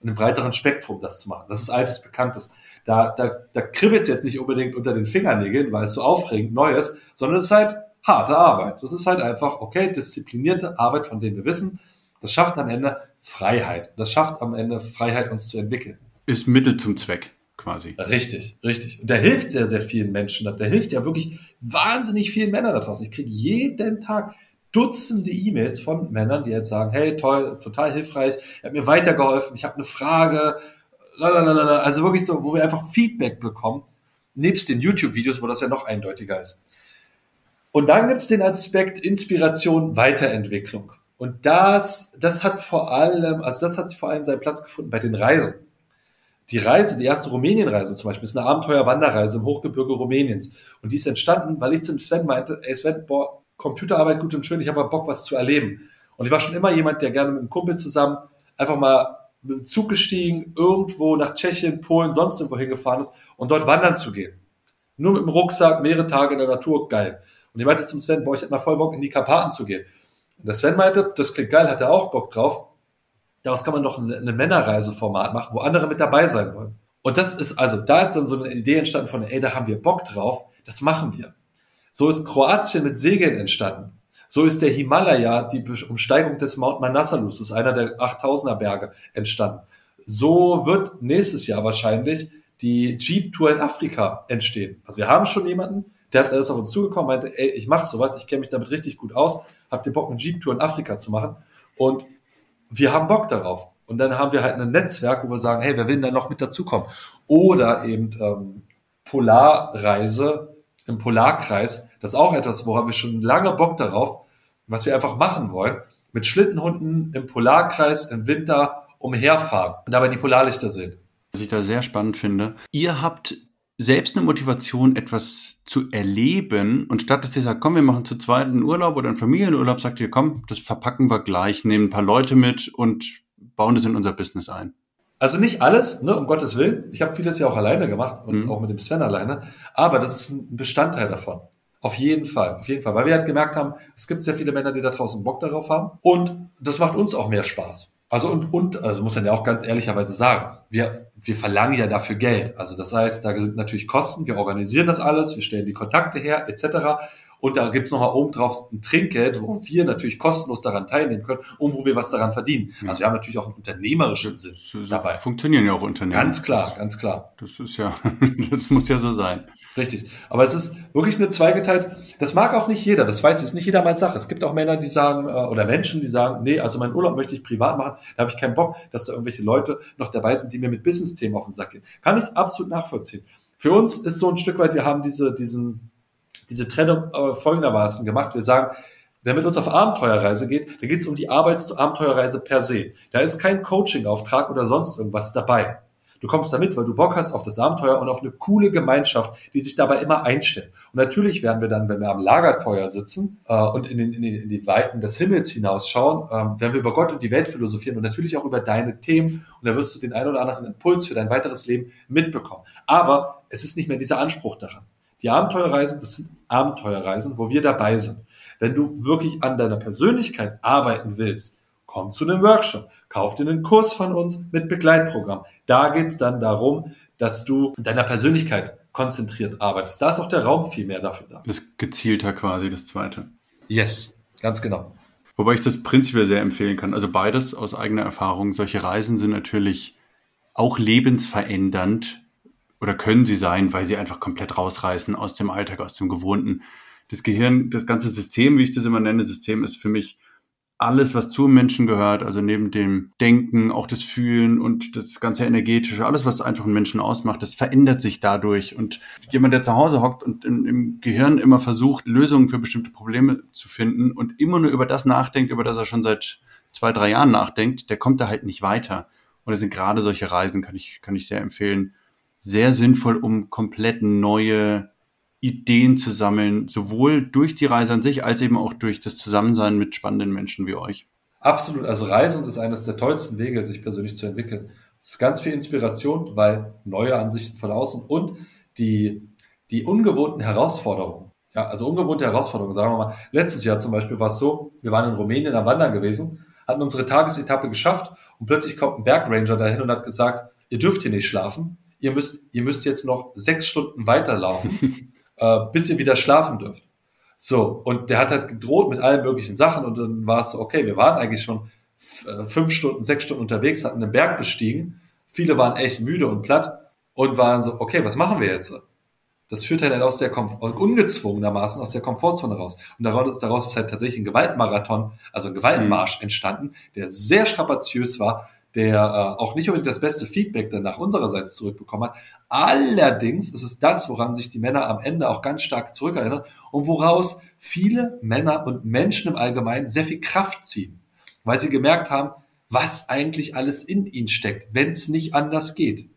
und im breiteren Spektrum das zu machen. Das ist altes, bekanntes. Da, da, da kribbelt es jetzt nicht unbedingt unter den Fingernägeln, weil es so aufregend neu ist, sondern es ist halt harte Arbeit. Das ist halt einfach, okay, disziplinierte Arbeit, von denen wir wissen. Das schafft am Ende Freiheit. Das schafft am Ende Freiheit, uns zu entwickeln. Ist Mittel zum Zweck quasi. Richtig, richtig. Und der hilft sehr, sehr vielen Menschen. Der hilft ja wirklich wahnsinnig vielen Männern da draußen. Ich kriege jeden Tag Dutzende E-Mails von Männern, die jetzt sagen, hey, toll, total hilfreich, er hat mir weitergeholfen, ich habe eine Frage, lalalala. also wirklich so, wo wir einfach Feedback bekommen, nebst den YouTube-Videos, wo das ja noch eindeutiger ist. Und dann gibt es den Aspekt Inspiration, Weiterentwicklung. Und das, das hat vor allem, also das hat vor allem seinen Platz gefunden bei den Reisen die Reise, die erste Rumänienreise zum Beispiel, ist eine Abenteuerwanderreise im Hochgebirge Rumäniens. Und die ist entstanden, weil ich zum Sven meinte, ey Sven, boah, Computerarbeit gut und schön, ich habe Bock, was zu erleben. Und ich war schon immer jemand, der gerne mit einem Kumpel zusammen einfach mal mit dem Zug gestiegen, irgendwo nach Tschechien, Polen, sonst irgendwo hingefahren ist und dort wandern zu gehen. Nur mit dem Rucksack, mehrere Tage in der Natur, geil. Und ich meinte zum Sven, boah, ich hätte mal voll Bock, in die Karpaten zu gehen. Und der Sven meinte, das klingt geil, hat er auch Bock drauf daraus kann man doch ein, ein Männerreiseformat machen, wo andere mit dabei sein wollen. Und das ist, also da ist dann so eine Idee entstanden von, ey, da haben wir Bock drauf, das machen wir. So ist Kroatien mit Segeln entstanden. So ist der Himalaya, die Umsteigung des Mount Manasalus, das ist einer der 8000er Berge, entstanden. So wird nächstes Jahr wahrscheinlich die Jeep Tour in Afrika entstehen. Also wir haben schon jemanden, der hat alles auf uns zugekommen, meinte, ey, ich mache sowas, ich kenne mich damit richtig gut aus, habt ihr Bock, eine Jeep Tour in Afrika zu machen? Und wir haben Bock darauf. Und dann haben wir halt ein Netzwerk, wo wir sagen, hey, wer will denn da noch mit dazukommen? Oder eben ähm, Polarreise im Polarkreis. Das ist auch etwas, woran wir schon lange Bock darauf, was wir einfach machen wollen. mit Schlittenhunden im Polarkreis im Winter umherfahren und dabei die Polarlichter sehen. Was ich da sehr spannend finde, ihr habt selbst eine Motivation, etwas zu erleben und statt dass ihr sagt, komm, wir machen zu zweit einen Urlaub oder einen Familienurlaub, sagt ihr, komm, das verpacken wir gleich, nehmen ein paar Leute mit und bauen das in unser Business ein. Also nicht alles, ne, um Gottes Willen. Ich habe vieles ja auch alleine gemacht und mhm. auch mit dem Sven alleine. Aber das ist ein Bestandteil davon. Auf jeden Fall, auf jeden Fall. Weil wir halt gemerkt haben, es gibt sehr viele Männer, die da draußen Bock darauf haben. Und das macht uns auch mehr Spaß. Also und, und, also muss man ja auch ganz ehrlicherweise sagen, wir, wir verlangen ja dafür Geld. Also das heißt, da sind natürlich Kosten, wir organisieren das alles, wir stellen die Kontakte her, etc. Und da gibt's nochmal oben drauf ein Trinkgeld, wo wir natürlich kostenlos daran teilnehmen können und wo wir was daran verdienen. Ja. Also wir haben natürlich auch einen unternehmerischen Sinn dabei. Funktionieren ja auch Unternehmen. Ganz klar, ganz klar. Das ist ja, (laughs) das muss ja so sein. Richtig. Aber es ist wirklich eine zweigeteilt. Das mag auch nicht jeder. Das weiß ich. Ist nicht jeder meine Sache. Es gibt auch Männer, die sagen, äh, oder Menschen, die sagen, nee, also meinen Urlaub möchte ich privat machen. Da habe ich keinen Bock, dass da irgendwelche Leute noch dabei sind, die mir mit Business-Themen auf den Sack gehen. Kann ich absolut nachvollziehen. Für uns ist so ein Stück weit, wir haben diese, diesen, diese Trennung äh, folgendermaßen gemacht. Wir sagen, Wer mit uns auf Abenteuerreise geht, da geht es um die Arbeitsabenteuerreise per se. Da ist kein Coaching-Auftrag oder sonst irgendwas dabei. Du kommst damit, weil du Bock hast auf das Abenteuer und auf eine coole Gemeinschaft, die sich dabei immer einstellt. Und natürlich werden wir dann, wenn wir am Lagerfeuer sitzen äh, und in, den, in, die, in die Weiten des Himmels hinausschauen, äh, werden wir über Gott und die Welt philosophieren und natürlich auch über deine Themen. Und da wirst du den einen oder anderen Impuls für dein weiteres Leben mitbekommen. Aber es ist nicht mehr dieser Anspruch daran. Die Abenteuerreisen, das sind Abenteuerreisen, wo wir dabei sind. Wenn du wirklich an deiner Persönlichkeit arbeiten willst, komm zu einem Workshop, kauf dir einen Kurs von uns mit Begleitprogramm. Da geht's dann darum, dass du in deiner Persönlichkeit konzentriert arbeitest. Da ist auch der Raum viel mehr dafür da. Das gezielter quasi, das zweite. Yes, ganz genau. Wobei ich das prinzipiell sehr empfehlen kann. Also beides aus eigener Erfahrung. Solche Reisen sind natürlich auch lebensverändernd oder können sie sein, weil sie einfach komplett rausreißen aus dem Alltag, aus dem Gewohnten. Das Gehirn, das ganze System, wie ich das immer nenne, System ist für mich alles, was zum Menschen gehört, also neben dem Denken, auch das Fühlen und das ganze Energetische, alles, was einfach einen Menschen ausmacht, das verändert sich dadurch. Und jemand, der zu Hause hockt und in, im Gehirn immer versucht, Lösungen für bestimmte Probleme zu finden und immer nur über das nachdenkt, über das er schon seit zwei, drei Jahren nachdenkt, der kommt da halt nicht weiter. Und das sind gerade solche Reisen, kann ich, kann ich sehr empfehlen, sehr sinnvoll, um komplett neue Ideen zu sammeln, sowohl durch die Reise an sich als eben auch durch das Zusammensein mit spannenden Menschen wie euch. Absolut. Also Reisen ist eines der tollsten Wege, sich persönlich zu entwickeln. Es ist ganz viel Inspiration, weil neue Ansichten von außen und die, die ungewohnten Herausforderungen. Ja, also ungewohnte Herausforderungen, sagen wir mal. Letztes Jahr zum Beispiel war es so, wir waren in Rumänien am Wandern gewesen, hatten unsere Tagesetappe geschafft und plötzlich kommt ein Bergranger dahin und hat gesagt, ihr dürft hier nicht schlafen, ihr müsst, ihr müsst jetzt noch sechs Stunden weiterlaufen. (laughs) äh, bis ihr wieder schlafen dürft. So, und der hat halt gedroht mit allen möglichen Sachen und dann war es so, okay, wir waren eigentlich schon äh, fünf Stunden, sechs Stunden unterwegs, hatten einen Berg bestiegen. Viele waren echt müde und platt und waren so, okay, was machen wir jetzt? Das führt halt aus der Komf ungezwungenermaßen aus der Komfortzone raus. Und daraus, daraus ist halt tatsächlich ein Gewaltmarathon, also ein Gewaltmarsch mhm. entstanden, der sehr strapaziös war, der äh, auch nicht unbedingt das beste Feedback dann nach unsererseits zurückbekommen hat. Allerdings ist es das, woran sich die Männer am Ende auch ganz stark zurückerinnern und woraus viele Männer und Menschen im Allgemeinen sehr viel Kraft ziehen, weil sie gemerkt haben, was eigentlich alles in ihnen steckt, wenn es nicht anders geht.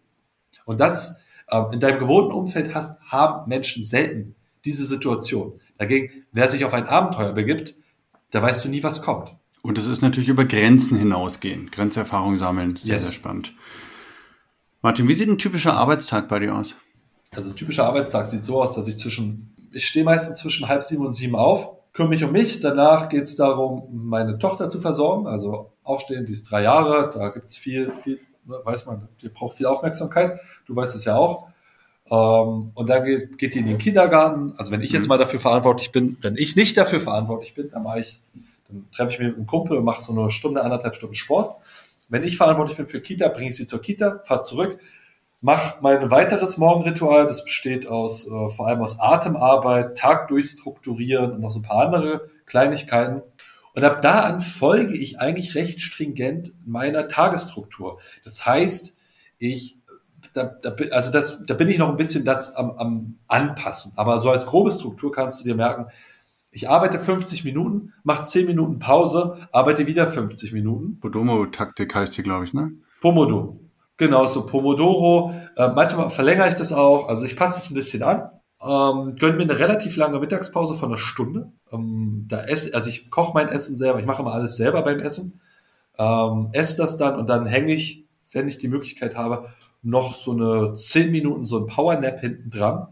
Und das äh, in deinem gewohnten Umfeld hast, haben Menschen selten diese Situation. Dagegen, wer sich auf ein Abenteuer begibt, da weißt du nie, was kommt. Und es ist natürlich über Grenzen hinausgehen, Grenzerfahrung sammeln, sehr, yes. sehr spannend. Martin, wie sieht ein typischer Arbeitstag bei dir aus? Also ein typischer Arbeitstag sieht so aus, dass ich zwischen, ich stehe meistens zwischen halb sieben und sieben auf, kümmere mich um mich, danach geht es darum, meine Tochter zu versorgen, also aufstehen, die ist drei Jahre, da gibt es viel, viel, ne, weiß man, die braucht viel Aufmerksamkeit, du weißt es ja auch. Ähm, und dann geht, geht die in den Kindergarten, also wenn ich jetzt mhm. mal dafür verantwortlich bin, wenn ich nicht dafür verantwortlich bin, dann mache ich dann treffe ich mich mit einem Kumpel und mache so eine Stunde, anderthalb Stunden Sport. Wenn ich verantwortlich bin für Kita, bringe ich sie zur Kita, fahre zurück, mache mein weiteres Morgenritual. Das besteht aus äh, vor allem aus Atemarbeit, Tag durchstrukturieren und noch so ein paar andere Kleinigkeiten. Und ab da an folge ich eigentlich recht stringent meiner Tagesstruktur. Das heißt, ich da, da, also das, da bin ich noch ein bisschen das am, am Anpassen. Aber so als grobe Struktur kannst du dir merken, Ich arbeite 50 Minuten, mache 10 Minuten Pause, arbeite wieder 50 Minuten. Podomo-Taktik heißt die, glaube ich, ne? Pomodoro. Genau, so Pomodoro. Äh, manchmal verlängere ich das auch. Also ich passe das ein bisschen an. Ähm, gönne mir eine relativ lange Mittagspause von einer Stunde. Ähm, da esse, also ich koche mein Essen selber. Ich mache immer alles selber beim Essen. Ähm, esse das dann und dann hänge ich, wenn ich die Möglichkeit habe, noch so eine 10 Minuten so ein Powernap hinten dran.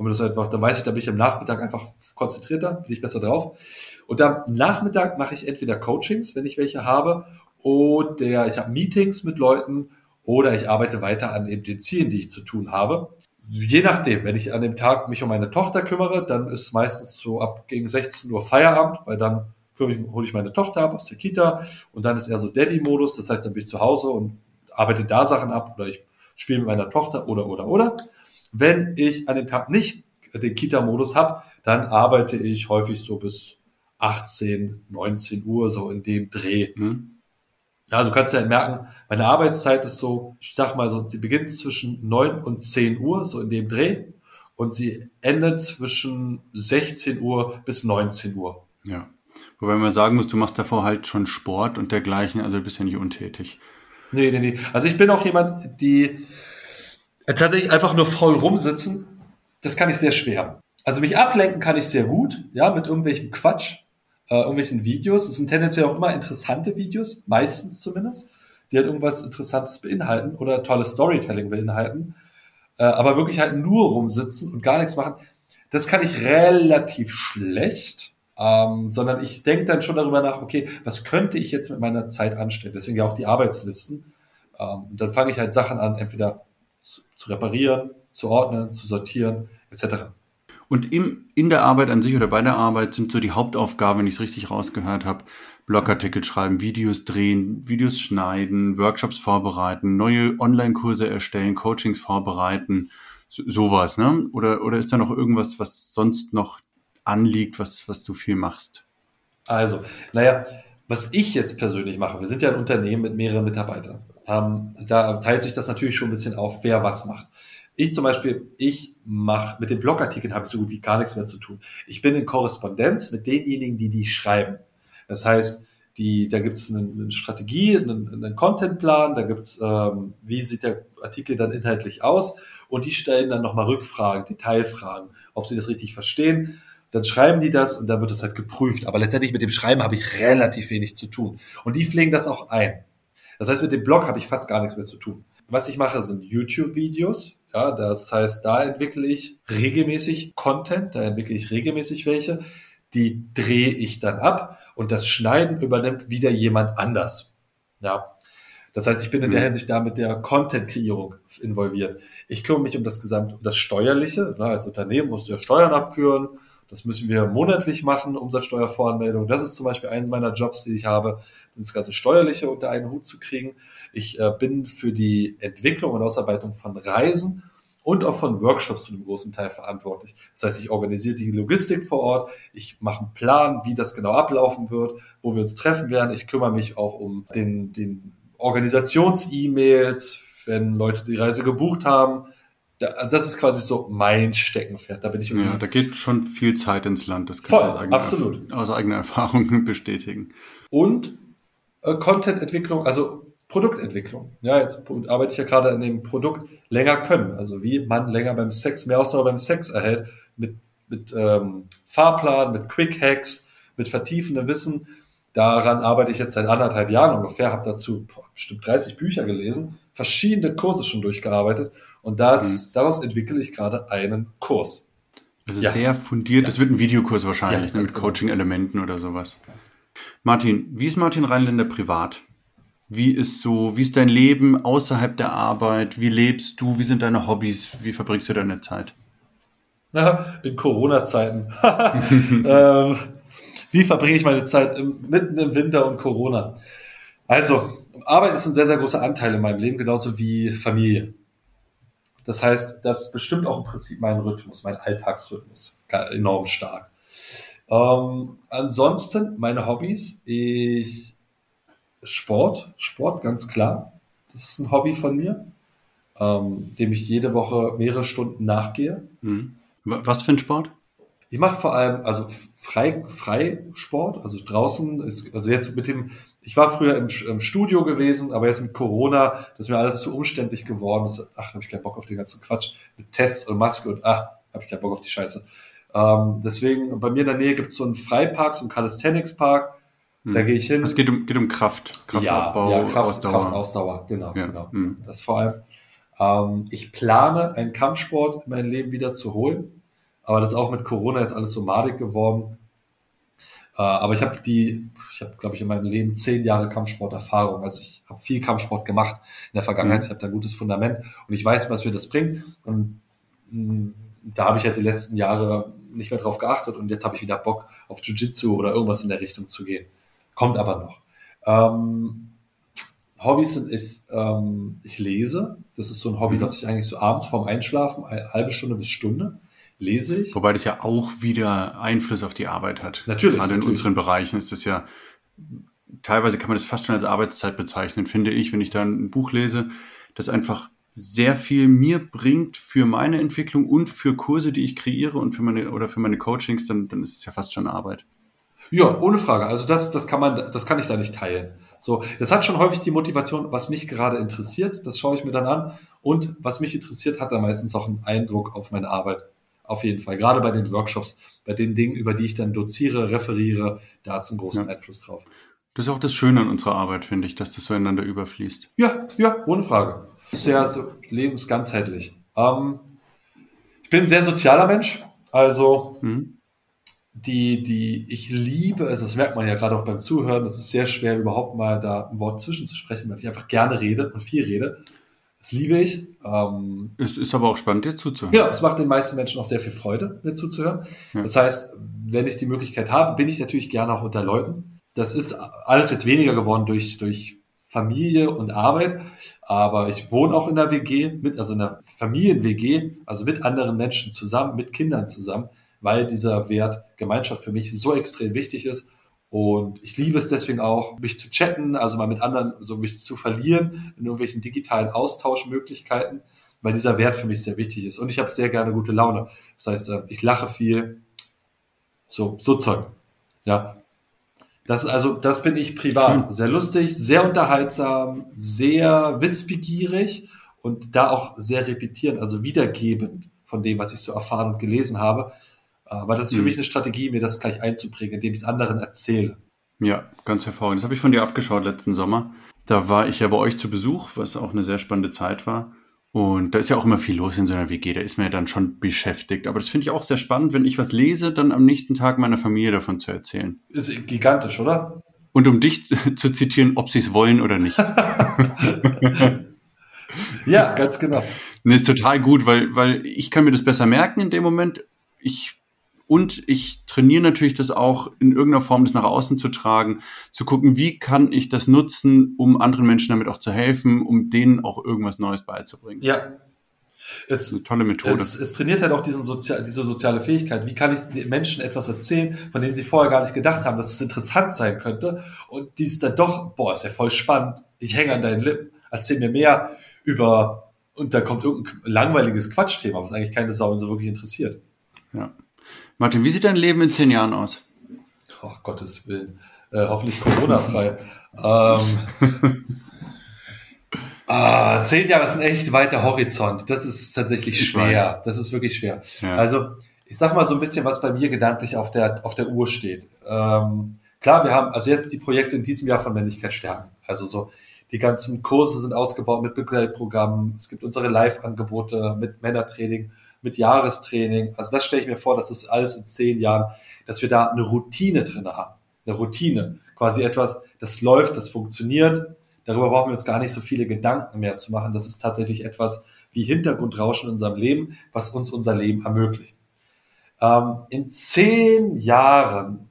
Und das einfach, dann weiß ich, da bin ich am Nachmittag einfach konzentrierter, bin ich besser drauf. Und am Nachmittag mache ich entweder Coachings, wenn ich welche habe, oder ich habe Meetings mit Leuten oder ich arbeite weiter an eben den Zielen, die ich zu tun habe. Je nachdem, wenn ich an dem Tag mich um meine Tochter kümmere, dann ist meistens so ab gegen 16 Uhr Feierabend, weil dann hole ich meine Tochter ab aus der Kita und dann ist eher so Daddy-Modus, das heißt, dann bin ich zu Hause und arbeite da Sachen ab oder ich spiele mit meiner Tochter oder oder oder. Wenn ich an dem Tag nicht den Kita-Modus habe, dann arbeite ich häufig so bis 18, 19 Uhr, so in dem Dreh. Mhm. Also kannst du ja merken, meine Arbeitszeit ist so, ich sag mal so, die beginnt zwischen 9 und 10 Uhr, so in dem Dreh, und sie endet zwischen 16 Uhr bis 19 Uhr. Ja. Wobei man sagen muss, du machst davor halt schon Sport und dergleichen, also bist ja nicht untätig. Nee, nee, nee. Also ich bin auch jemand, die tatsächlich einfach nur faul rumsitzen, das kann ich sehr schwer. Also mich ablenken kann ich sehr gut, ja, mit irgendwelchem Quatsch, äh, irgendwelchen Videos. Das sind tendenziell auch immer interessante Videos, meistens zumindest, die halt irgendwas Interessantes beinhalten oder tolles Storytelling beinhalten. Äh, aber wirklich halt nur rumsitzen und gar nichts machen, das kann ich relativ schlecht. Ähm, sondern ich denke dann schon darüber nach, okay, was könnte ich jetzt mit meiner Zeit anstellen? Deswegen ja auch die Arbeitslisten. Ähm, und dann fange ich halt Sachen an, entweder zu, reparieren, zu ordnen, zu sortieren, etc. Und im, in der Arbeit an sich oder bei der Arbeit sind so die Hauptaufgaben, wenn ich es richtig rausgehört habe, Blogartikel schreiben, Videos drehen, Videos schneiden, Workshops vorbereiten, neue Online-Kurse erstellen, Coachings vorbereiten, so, sowas, ne? Oder, oder ist da noch irgendwas, was sonst noch anliegt, was, was du viel machst? Also, naja, was ich jetzt persönlich mache, wir sind ja ein Unternehmen mit mehreren Mitarbeitern. Ähm, da teilt sich das natürlich schon ein bisschen auf, wer was macht. Ich zum Beispiel, ich mache mit den Blogartikeln habe ich so gut wie gar nichts mehr zu tun. Ich bin in Korrespondenz mit denjenigen, die die schreiben. Das heißt, die, da gibt es eine, eine, Strategie, einen, einen Contentplan, da gibt es, ähm, wie sieht der Artikel dann inhaltlich aus und die stellen dann nochmal Rückfragen, Detailfragen, ob sie das richtig verstehen dann schreiben die das und dann wird das halt geprüft. Aber letztendlich mit dem Schreiben habe ich relativ wenig zu tun. Und die pflegen das auch ein. Das heißt, mit dem Blog habe ich fast gar nichts mehr zu tun. Was ich mache, sind YouTube-Videos. Ja, das heißt, da entwickle ich regelmäßig Content, da entwickle ich regelmäßig welche. Die drehe ich dann ab und das Schneiden übernimmt wieder jemand anders. Ja. Das heißt, ich bin in der mhm. Hinsicht da mit der Content-Kreierung involviert. Ich kümmere mich um das Gesamt, um das Steuerliche. Als Unternehmen musst du ja Steuern abführen, das müssen wir monatlich machen, Umsatzsteuervoranmeldung. Das ist zum Beispiel eines meiner Jobs, die ich habe, das ganze Steuerliche unter einen Hut zu kriegen. Ich äh, bin für die Entwicklung und Ausarbeitung von Reisen und auch von Workshops zu einem großen Teil verantwortlich. Das heißt, ich organisiere die Logistik vor Ort, ich mache einen Plan, wie das genau ablaufen wird, wo wir uns treffen werden. Ich kümmere mich auch um den, den Organisations-E-Mails, wenn Leute die Reise gebucht haben da, also das ist quasi so mein Steckenpferd. Da bin ich Ja, da geht schon viel Zeit ins Land. Das kann Voll, ich absolut. aus eigener (laughs) Erfahrung bestätigen. Und äh, Content-Entwicklung, also Produktentwicklung. Ja, jetzt arbeite ich ja gerade an dem Produkt länger können. Also wie man länger beim Sex, mehr Ausdauer beim Sex erhält, mit, mit ähm, Fahrplan, mit Quick Hacks, mit vertiefendem Wissen. Daran arbeite ich jetzt seit anderthalb Jahren ungefähr, habe dazu bestimmt 30 Bücher gelesen, verschiedene Kurse schon durchgearbeitet und das, mhm. daraus entwickle ich gerade einen Kurs. Also ja. sehr fundiert, das wird ein Videokurs wahrscheinlich, ja, ne, mit genau. Coaching-Elementen oder sowas. Martin, wie ist Martin Rheinländer privat? Wie ist so, wie ist dein Leben außerhalb der Arbeit? Wie lebst du? Wie sind deine Hobbys? Wie verbringst du deine Zeit? Na, in Corona-Zeiten. (laughs) ähm, wie verbringe ich meine Zeit im, mitten im Winter und Corona? Also, Arbeit ist ein sehr, sehr großer Anteil in meinem Leben, genauso wie Familie. Das heißt, das bestimmt auch im Prinzip meinen Rhythmus, meinen Alltagsrhythmus enorm stark. Ähm, ansonsten meine Hobbys, ich Sport, Sport ganz klar. Das ist ein Hobby von mir, ähm, dem ich jede Woche mehrere Stunden nachgehe. Hm. Was für ein Sport? Ich mache vor allem also Frei, Freisport, also draußen ist, also jetzt mit dem, ich war früher im, im Studio gewesen, aber jetzt mit Corona, das ist mir alles zu umständlich geworden. Das, ach, habe ich keinen Bock auf den ganzen Quatsch mit Tests und Maske und ah, habe ich keinen Bock auf die Scheiße. Ähm, deswegen, bei mir in der Nähe gibt es so einen Freipark, so einen Calisthenics-Park. Hm. Da gehe ich hin. Es geht um, geht um Kraft, Kraftaufbau, ja, ja, Kraft, Ausdauer. Kraftausdauer, genau, ja. genau. Hm. Das vor allem. Ähm, ich plane, einen Kampfsport in mein Leben wieder zu holen. Aber das ist auch mit Corona jetzt alles so madig geworden. Äh, aber ich habe die, ich habe, glaube ich, in meinem Leben zehn Jahre Kampfsport-Erfahrung. Also ich habe viel Kampfsport gemacht in der Vergangenheit. Mhm. Ich habe da ein gutes Fundament und ich weiß, was mir das bringt. Und mh, mm, da habe ich jetzt die letzten Jahre nicht mehr drauf geachtet und jetzt habe ich wieder Bock auf Jiu-Jitsu oder irgendwas in der Richtung zu gehen. Kommt aber noch. Ähm, Hobbys sind ich, ähm, ich lese. Das ist so ein Hobby, mhm. was ich eigentlich so abends vorm Einschlafen, eine halbe Stunde bis Stunde, lese ich. Wobei das ja auch wieder Einfluss auf die Arbeit hat. Natürlich. Gerade natürlich. in unseren Bereichen ist das ja, teilweise kann man das fast schon als Arbeitszeit bezeichnen, finde ich, wenn ich da ein Buch lese, das einfach sehr viel mir bringt für meine Entwicklung und für Kurse, die ich kreiere und für meine oder für meine Coachings, dann, dann ist es ja fast schon Arbeit. Ja, ohne Frage. Also das, das kann man, das kann ich da nicht teilen. So, das hat schon häufig die Motivation, was mich gerade interessiert. Das schaue ich mir dann an. Und was mich interessiert, hat da meistens auch einen Eindruck auf meine Arbeit. Auf jeden Fall. Gerade bei den Workshops, bei den Dingen, über die ich dann doziere, referiere, da hat es einen großen ja. Einfluss drauf. Das ist auch das Schöne an unserer Arbeit, finde ich, dass das so ineinander überfließt. Ja, ja, ohne Frage. Sehr so lebensganzheitlich. Ähm, ich bin ein sehr sozialer Mensch. Also mhm die, die ich liebe, also das merkt man ja gerade auch beim Zuhören, das ist sehr schwer, überhaupt mal da ein Wort zwischenzusprechen, weil ich einfach gerne rede und viel rede. Das liebe ich. Ähm, es ist aber auch spannend, dir zuzuhören. Ja, es macht den meisten Menschen auch sehr viel Freude, mir zuzuhören. Ja. Das heißt, wenn ich die Möglichkeit habe, bin ich natürlich gerne auch unter Leuten. Das ist alles jetzt weniger geworden durch, durch Familie und Arbeit, aber ich wohne auch in der WG, mit, also in der Familien-WG, also mit anderen Menschen zusammen, mit Kindern zusammen weil dieser Wert Gemeinschaft für mich so extrem wichtig ist. Und ich liebe es deswegen auch, mich zu chatten, also mal mit anderen, so mich zu verlieren in irgendwelchen digitalen Austauschmöglichkeiten, weil dieser Wert für mich sehr wichtig ist. Und ich habe sehr gerne gute Laune. Das heißt, äh, ich lache viel. So, so Zeug. Ja. Das ist also, das bin ich privat. Sehr lustig, sehr unterhaltsam, sehr wissbegierig und da auch sehr repetierend, also wiedergebend von dem, was ich so erfahren und gelesen habe. Aber das ist für mhm. mich eine Strategie, mir das gleich einzubringen, indem ich es anderen erzähle. Ja, ganz hervorragend. Das habe ich von dir abgeschaut letzten Sommer. Da war ich ja bei euch zu Besuch, was auch eine sehr spannende Zeit war. Und da ist ja auch immer viel los in so einer WG, da ist man ja dann schon beschäftigt. Aber das finde ich auch sehr spannend, wenn ich was lese, dann am nächsten Tag meiner Familie davon zu erzählen. Ist gigantisch, oder? Und um dich (laughs) zu zitieren, ob sie es wollen oder nicht. (laughs) ja, ganz genau. Nee, ist total gut, weil, weil ich kann mir das besser merken in dem Moment. Ich und ich trainiere natürlich das auch in irgendeiner Form, das nach außen zu tragen, zu gucken, wie kann ich das nutzen, um anderen Menschen damit auch zu helfen, um denen auch irgendwas Neues beizubringen. Ja. Es, eine tolle Methode. Es, es trainiert halt auch diesen Sozial, diese soziale Fähigkeit. Wie kann ich den Menschen etwas erzählen, von denen sie vorher gar nicht gedacht haben, dass es interessant sein könnte? Und die ist dann doch, boah, ist ja voll spannend. Ich hänge an deinen Lippen. Erzähl mir mehr über, und da kommt irgendein langweiliges Quatschthema, was eigentlich keine Sau so wirklich interessiert. Ja. Martin, wie sieht dein Leben in zehn Jahren aus? Oh, Gottes Willen. Äh, hoffentlich Corona-frei. ähm, (laughs) ah, zehn Jahre ist ein echt weiter Horizont. Das ist tatsächlich schwer. Das ist wirklich schwer. Ja. Also, ich sag mal so ein bisschen, was bei mir gedanklich auf der, auf der Uhr steht. Ähm, klar, wir haben also jetzt die Projekte in diesem Jahr von Männlichkeit stärken. Also so, die ganzen Kurse sind ausgebaut mit Begleitprogrammen. Es gibt unsere Live-Angebote mit Männertraining mit Jahrestraining. Also das stelle ich mir vor, dass das alles in zehn Jahren, dass wir da eine Routine drin haben. Eine Routine. Quasi etwas, das läuft, das funktioniert. Darüber brauchen wir uns gar nicht so viele Gedanken mehr zu machen. Das ist tatsächlich etwas wie Hintergrundrauschen in unserem Leben, was uns unser Leben ermöglicht. Ähm, in zehn Jahren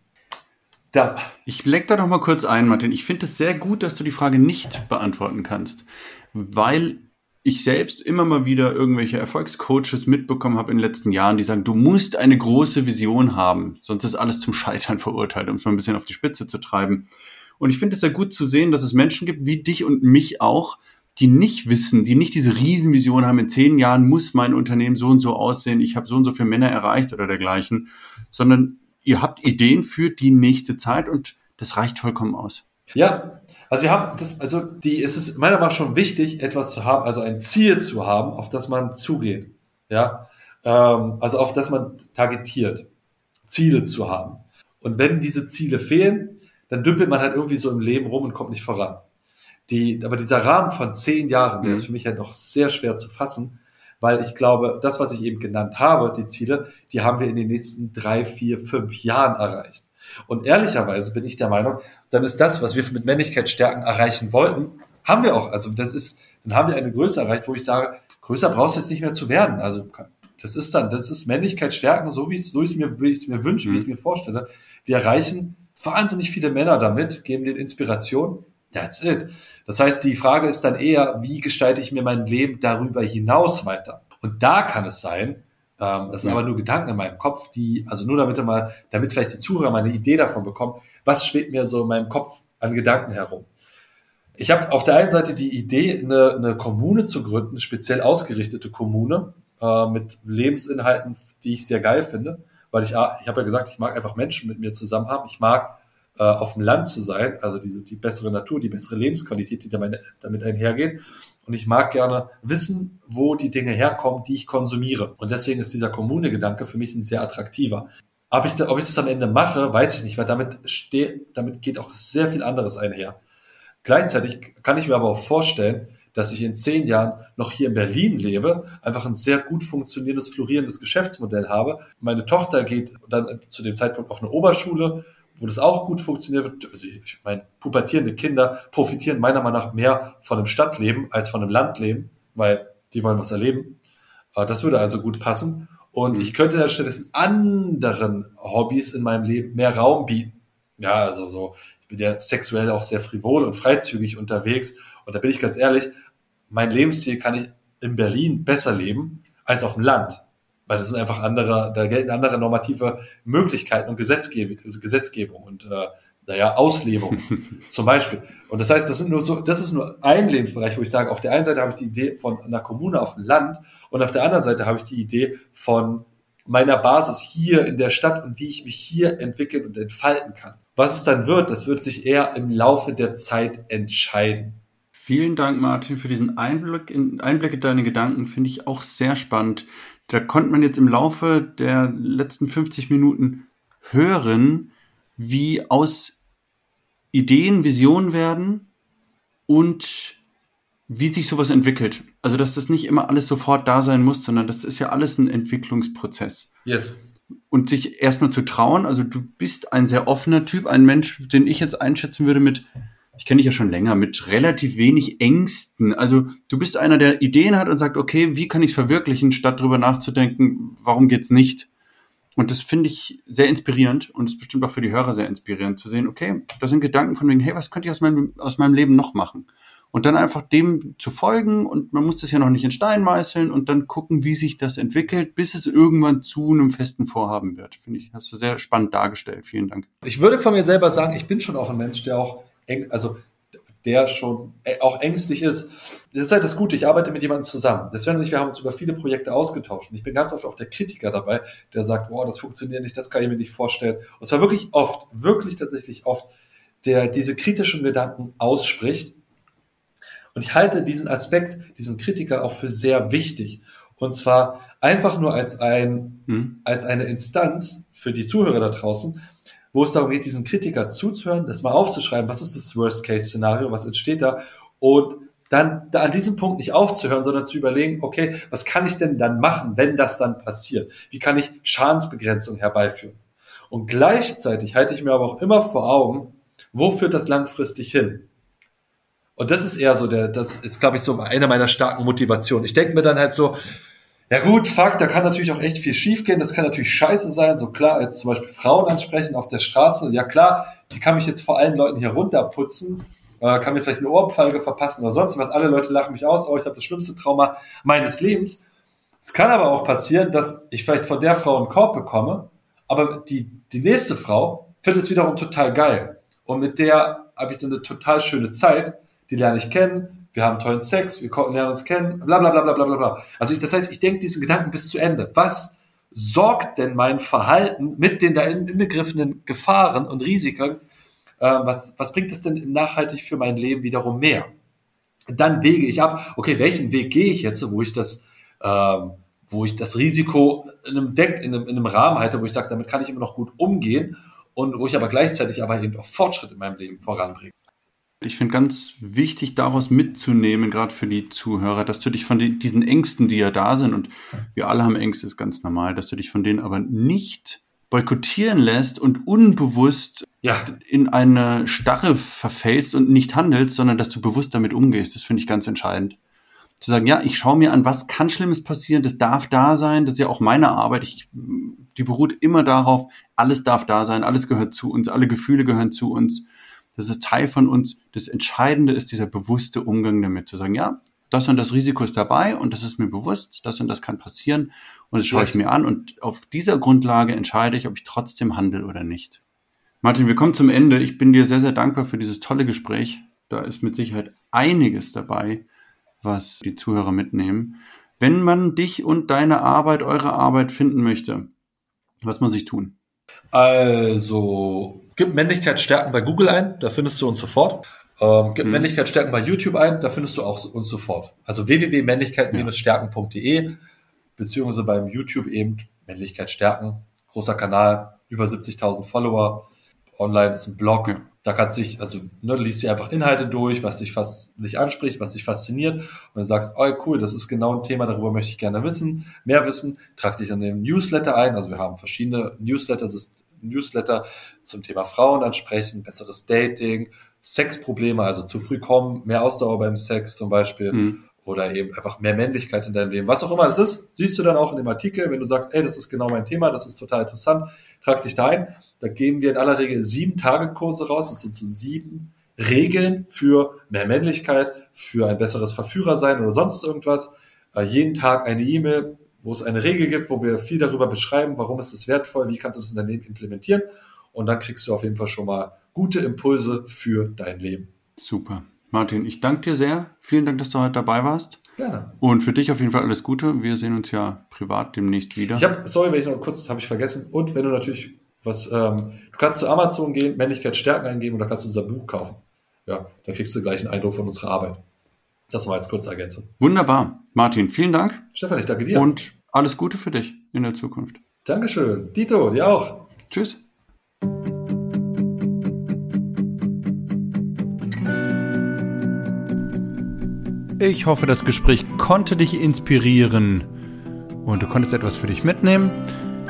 da. Ich leck da noch mal kurz ein, Martin. Ich finde es sehr gut, dass du die Frage nicht beantworten kannst, weil ich selbst immer mal wieder irgendwelche Erfolgscoaches mitbekommen habe in den letzten Jahren, die sagen, du musst eine große Vision haben, sonst ist alles zum Scheitern (laughs) verurteilt, um es mal ein bisschen auf die Spitze zu treiben. Und ich finde es sehr gut zu sehen, dass es Menschen gibt, wie dich und mich auch, die nicht wissen, die nicht diese Riesenvision haben, in zehn Jahren muss mein Unternehmen so und so aussehen, ich habe so und so viele Männer erreicht oder dergleichen, sondern ihr habt Ideen für die nächste Zeit und das reicht vollkommen aus. Ja, also wir haben das, also die, es ist meiner Meinung nach schon wichtig, etwas zu haben, also ein Ziel zu haben, auf das man zugeht. Ja, ähm, also auf das man targetiert, Ziele zu haben. Und wenn diese Ziele fehlen, dann dümpelt man halt irgendwie so im Leben rum und kommt nicht voran. Die, aber dieser Rahmen von zehn Jahren, der ist mhm. für mich halt noch sehr schwer zu fassen, weil ich glaube, das, was ich eben genannt habe, die Ziele, die haben wir in den nächsten drei, vier, fünf Jahren erreicht. Und ehrlicherweise bin ich der Meinung, dann ist das, was wir mit Männlichkeitsstärken erreichen wollten, haben wir auch. Also das ist, dann haben wir eine Größe erreicht, wo ich sage, größer brauchst du jetzt nicht mehr zu werden. Also das ist dann, das ist Männlichkeitsstärken, so wie es, so ich es mir, wie mir wünsche, mhm. wie ich es mir vorstelle. Wir erreichen wahnsinnig viele Männer damit, geben denen Inspiration. That's it. Das heißt, die Frage ist dann eher, wie gestalte ich mir mein Leben darüber hinaus weiter? Und da kann es sein, ähm, das sind ja. aber nur Gedanken in meinem Kopf, die, also nur damit mal, damit vielleicht die Zuhörer mal eine Idee davon bekommen, was schwebt mir so in meinem Kopf an Gedanken herum. Ich habe auf der einen Seite die Idee, eine, eine Kommune zu gründen, speziell ausgerichtete Kommune äh, mit Lebensinhalten, die ich sehr geil finde, weil ich, ich habe ja gesagt, ich mag einfach Menschen mit mir zusammen haben. Ich mag äh, auf dem Land zu sein, also diese die bessere Natur, die bessere Lebensqualität, die damit, damit einhergeht. Und ich mag gerne wissen, wo die Dinge herkommen, die ich konsumiere. Und deswegen ist dieser Kommune-Gedanke für mich ein sehr attraktiver. Ob ich, da, ob ich das am Ende mache, weiß ich nicht, weil damit, steh, damit geht auch sehr viel anderes einher. Gleichzeitig kann ich mir aber auch vorstellen, dass ich in zehn Jahren noch hier in Berlin lebe, einfach ein sehr gut funktionierendes, florierendes Geschäftsmodell habe. Meine Tochter geht dann zu dem Zeitpunkt auf eine Oberschule, wo das auch gut funktioniert. Also ich meine, pubertierende Kinder profitieren meiner Meinung nach mehr von einem Stadtleben als von einem Landleben, weil die wollen was erleben. Äh, das würde also gut passen. Und mhm. ich könnte dann stattdessen anderen Hobbys in meinem Leben mehr Raum bieten. Ja, also so, ich bin ja sexuell auch sehr frivol und freizügig unterwegs. Und da bin ich ganz ehrlich, mein Lebensstil kann ich in Berlin besser leben als auf dem Land weil das sind einfach andere, da gelten andere normative Möglichkeiten und Gesetzgebung, also Gesetzgebung und äh, naja, Auslebung (laughs) zum Beispiel. Und das heißt, das sind nur so, das ist nur ein Lebensbereich, wo ich sage, auf der einen Seite habe ich die Idee von einer Kommune auf dem Land und auf der anderen Seite habe ich die Idee von meiner Basis hier in der Stadt und wie ich mich hier entwickeln und entfalten kann. Was es dann wird, das wird sich eher im Laufe der Zeit entscheiden. Vielen Dank, Martin, für diesen Einblick in, Einblick in deine Gedanken. Finde ich auch sehr spannend da konnte man jetzt im Laufe der letzten 50 Minuten hören, wie aus Ideen Visionen werden und wie sich sowas entwickelt. Also, dass das nicht immer alles sofort da sein muss, sondern das ist ja alles ein Entwicklungsprozess. Yes. Und sich erstmal zu trauen, also du bist ein sehr offener Typ, ein Mensch, den ich jetzt einschätzen würde mit, ich kenne dich ja schon länger, mit relativ wenig Ängsten. Also du bist einer, der Ideen hat und sagt, okay, wie kann ich verwirklichen, statt darüber nachzudenken, warum geht's nicht? Und das finde ich sehr inspirierend und ist bestimmt auch für die Hörer sehr inspirierend zu sehen, okay, das sind Gedanken von wegen, hey, was könnte ich aus meinem, aus meinem Leben noch machen? Und dann einfach dem zu folgen und man muss das ja noch nicht in Stein meißeln und dann gucken, wie sich das entwickelt, bis es irgendwann zu einem festen Vorhaben wird. Finde ich, hast du sehr spannend dargestellt. Vielen Dank. Ich würde von mir selber sagen, ich bin schon auch ein Mensch, der auch also der schon äh, auch ängstlich ist. Das ist halt das Gute, ich arbeite mit jemandem zusammen. Deswegen und ich, wir haben uns über viele Projekte ausgetauscht. Und ich bin ganz oft auch der Kritiker dabei, der sagt, boah, das funktioniert nicht, das kann ich mir nicht vorstellen. Und zwar wirklich oft, wirklich tatsächlich oft, der diese kritischen Gedanken ausspricht. Und ich halte diesen Aspekt, diesen Kritiker auch für sehr wichtig. Und zwar einfach nur als ein, hm. als eine Instanz für die Zuhörer da draußen, wo es darum geht, diesen Kritiker zuzuhören, das mal aufzuschreiben, was ist das Worst-Case-Szenario, was entsteht da und dann da an diesem Punkt nicht aufzuhören, sondern zu überlegen, okay, was kann ich denn dann machen, wenn das dann passiert? Wie kann ich Schadensbegrenzung herbeiführen? Und gleichzeitig halte ich mir aber auch immer vor Augen, wo führt das langfristig hin? Und das ist eher so der, das ist, glaube ich, so eine meiner starken Motivationen. Ich denke mir dann halt so, ja gut, Fakt, da kann natürlich auch echt viel schiefgehen. Das kann natürlich scheiße sein. So klar, als zum Beispiel Frauen ansprechen auf der Straße. Ja klar, die kann mich jetzt vor allen Leuten hier runterputzen, äh, kann mir vielleicht eine Ohrfeige verpassen oder sonst was. Alle Leute lachen mich aus. Oh, ich habe das schlimmste Trauma meines Lebens. Es kann aber auch passieren, dass ich vielleicht von der Frau einen Korb bekomme, aber die, die nächste Frau findet es wiederum total geil. Und mit der habe ich dann eine total schöne Zeit. Die lerne ich kennen, wir haben tollen Sex, wir lernen uns kennen, bla bla bla bla bla bla. Also ich, das heißt, ich denke diesen Gedanken bis zu Ende. Was sorgt denn mein Verhalten mit den da inbegriffenen Gefahren und Risiken, äh, was, was bringt es denn nachhaltig für mein Leben wiederum mehr? Dann wege ich ab, okay, welchen Weg gehe ich jetzt, wo ich das, ähm, wo ich das Risiko in einem Deck, in einem, in einem Rahmen halte, wo ich sage, damit kann ich immer noch gut umgehen und wo ich aber gleichzeitig aber eben auch Fortschritt in meinem Leben voranbringe. Ich finde ganz wichtig, daraus mitzunehmen, gerade für die Zuhörer, dass du dich von die, diesen Ängsten, die ja da sind, und wir alle haben Ängste, ist ganz normal, dass du dich von denen aber nicht boykottieren lässt und unbewusst ja. in eine Starre verfällst und nicht handelst, sondern dass du bewusst damit umgehst. Das finde ich ganz entscheidend. Zu sagen, ja, ich schaue mir an, was kann Schlimmes passieren, das darf da sein, das ist ja auch meine Arbeit. Ich, die beruht immer darauf, alles darf da sein, alles gehört zu uns, alle Gefühle gehören zu uns das ist Teil von uns. Das Entscheidende ist dieser bewusste Umgang damit, zu sagen, ja, das und das Risiko ist dabei und das ist mir bewusst, das und das kann passieren und das schaue ich mir an und auf dieser Grundlage entscheide ich, ob ich trotzdem handle oder nicht. Martin, wir kommen zum Ende. Ich bin dir sehr, sehr dankbar für dieses tolle Gespräch. Da ist mit Sicherheit einiges dabei, was die Zuhörer mitnehmen. Wenn man dich und deine Arbeit, eure Arbeit finden möchte, was muss ich tun? Also Gib Männlichkeitsstärken bei Google ein, da findest du uns sofort. Ähm, gib hm. Männlichkeitsstärken bei YouTube ein, da findest du auch uns sofort. Also www.männlichkeit-stärken.de beziehungsweise beim YouTube eben Männlichkeitsstärken, großer Kanal, über 70.000 Follower, online ist ein Blog. Ja. Da kannst du dich, also ne, du liest dir einfach Inhalte durch, was dich fast nicht anspricht, was dich fasziniert und dann sagst, oh cool, das ist genau ein Thema, darüber möchte ich gerne wissen, mehr wissen, trag dich an den Newsletter ein, also wir haben verschiedene Newsletter, das ist Newsletter zum Thema Frauen ansprechen, besseres Dating, Sexprobleme, also zu früh kommen, mehr Ausdauer beim Sex zum Beispiel. Mhm. Oder eben einfach mehr Männlichkeit in deinem Leben. Was auch immer das ist, siehst du dann auch in dem Artikel, wenn du sagst, ey, das ist genau mein Thema, das ist total interessant, trag dich da ein. Da geben wir in aller Regel sieben Tage Kurse raus. Das sind so sieben Regeln für mehr Männlichkeit, für ein besseres Verführersein oder sonst irgendwas. Äh, jeden Tag eine E-Mail, wo es eine Regel gibt, wo wir viel darüber beschreiben, warum ist es wertvoll, wie kannst du es in dein Leben implementieren. Und dann kriegst du auf jeden Fall schon mal gute Impulse für dein Leben. Super. Martin, ich danke dir sehr. Vielen Dank, dass du heute dabei warst. Gerne. Und für dich auf jeden Fall alles Gute. Wir sehen uns ja privat demnächst wieder. Ich habe, sorry, wenn ich noch kurz, das habe ich vergessen. Und wenn du natürlich was, ähm, du kannst zu Amazon gehen, Männlichkeit stärken eingeben und da kannst du unser Buch kaufen. Ja, da kriegst du gleich einen Eindruck von unserer Arbeit. Das war jetzt kurze Ergänzung. Wunderbar. Martin, vielen Dank. Stefan, ich danke dir. Und alles Gute für dich in der Zukunft. Dankeschön. Dito, dir auch. Tschüss. Ich hoffe, das Gespräch konnte dich inspirieren und du konntest etwas für dich mitnehmen.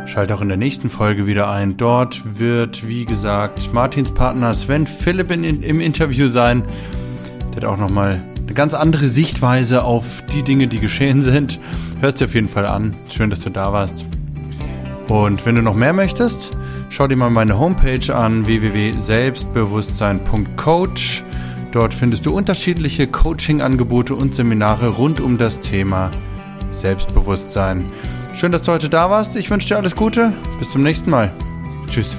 Schalt auch in der nächsten Folge wieder ein. Dort wird, wie gesagt, Martins Partner Sven Philipp in, in, im Interview sein. Der hat auch nochmal eine ganz andere Sichtweise auf die Dinge, die geschehen sind. Hörst dir auf jeden Fall an. Schön, dass du da warst. Und wenn du noch mehr möchtest, schau dir mal meine Homepage an www.selbstbewusstsein.coach. Dort findest du unterschiedliche Coaching-Angebote und Seminare rund um das Thema Selbstbewusstsein. Schön, dass du heute da warst. Ich wünsche dir alles Gute. Bis zum nächsten Mal. Tschüss.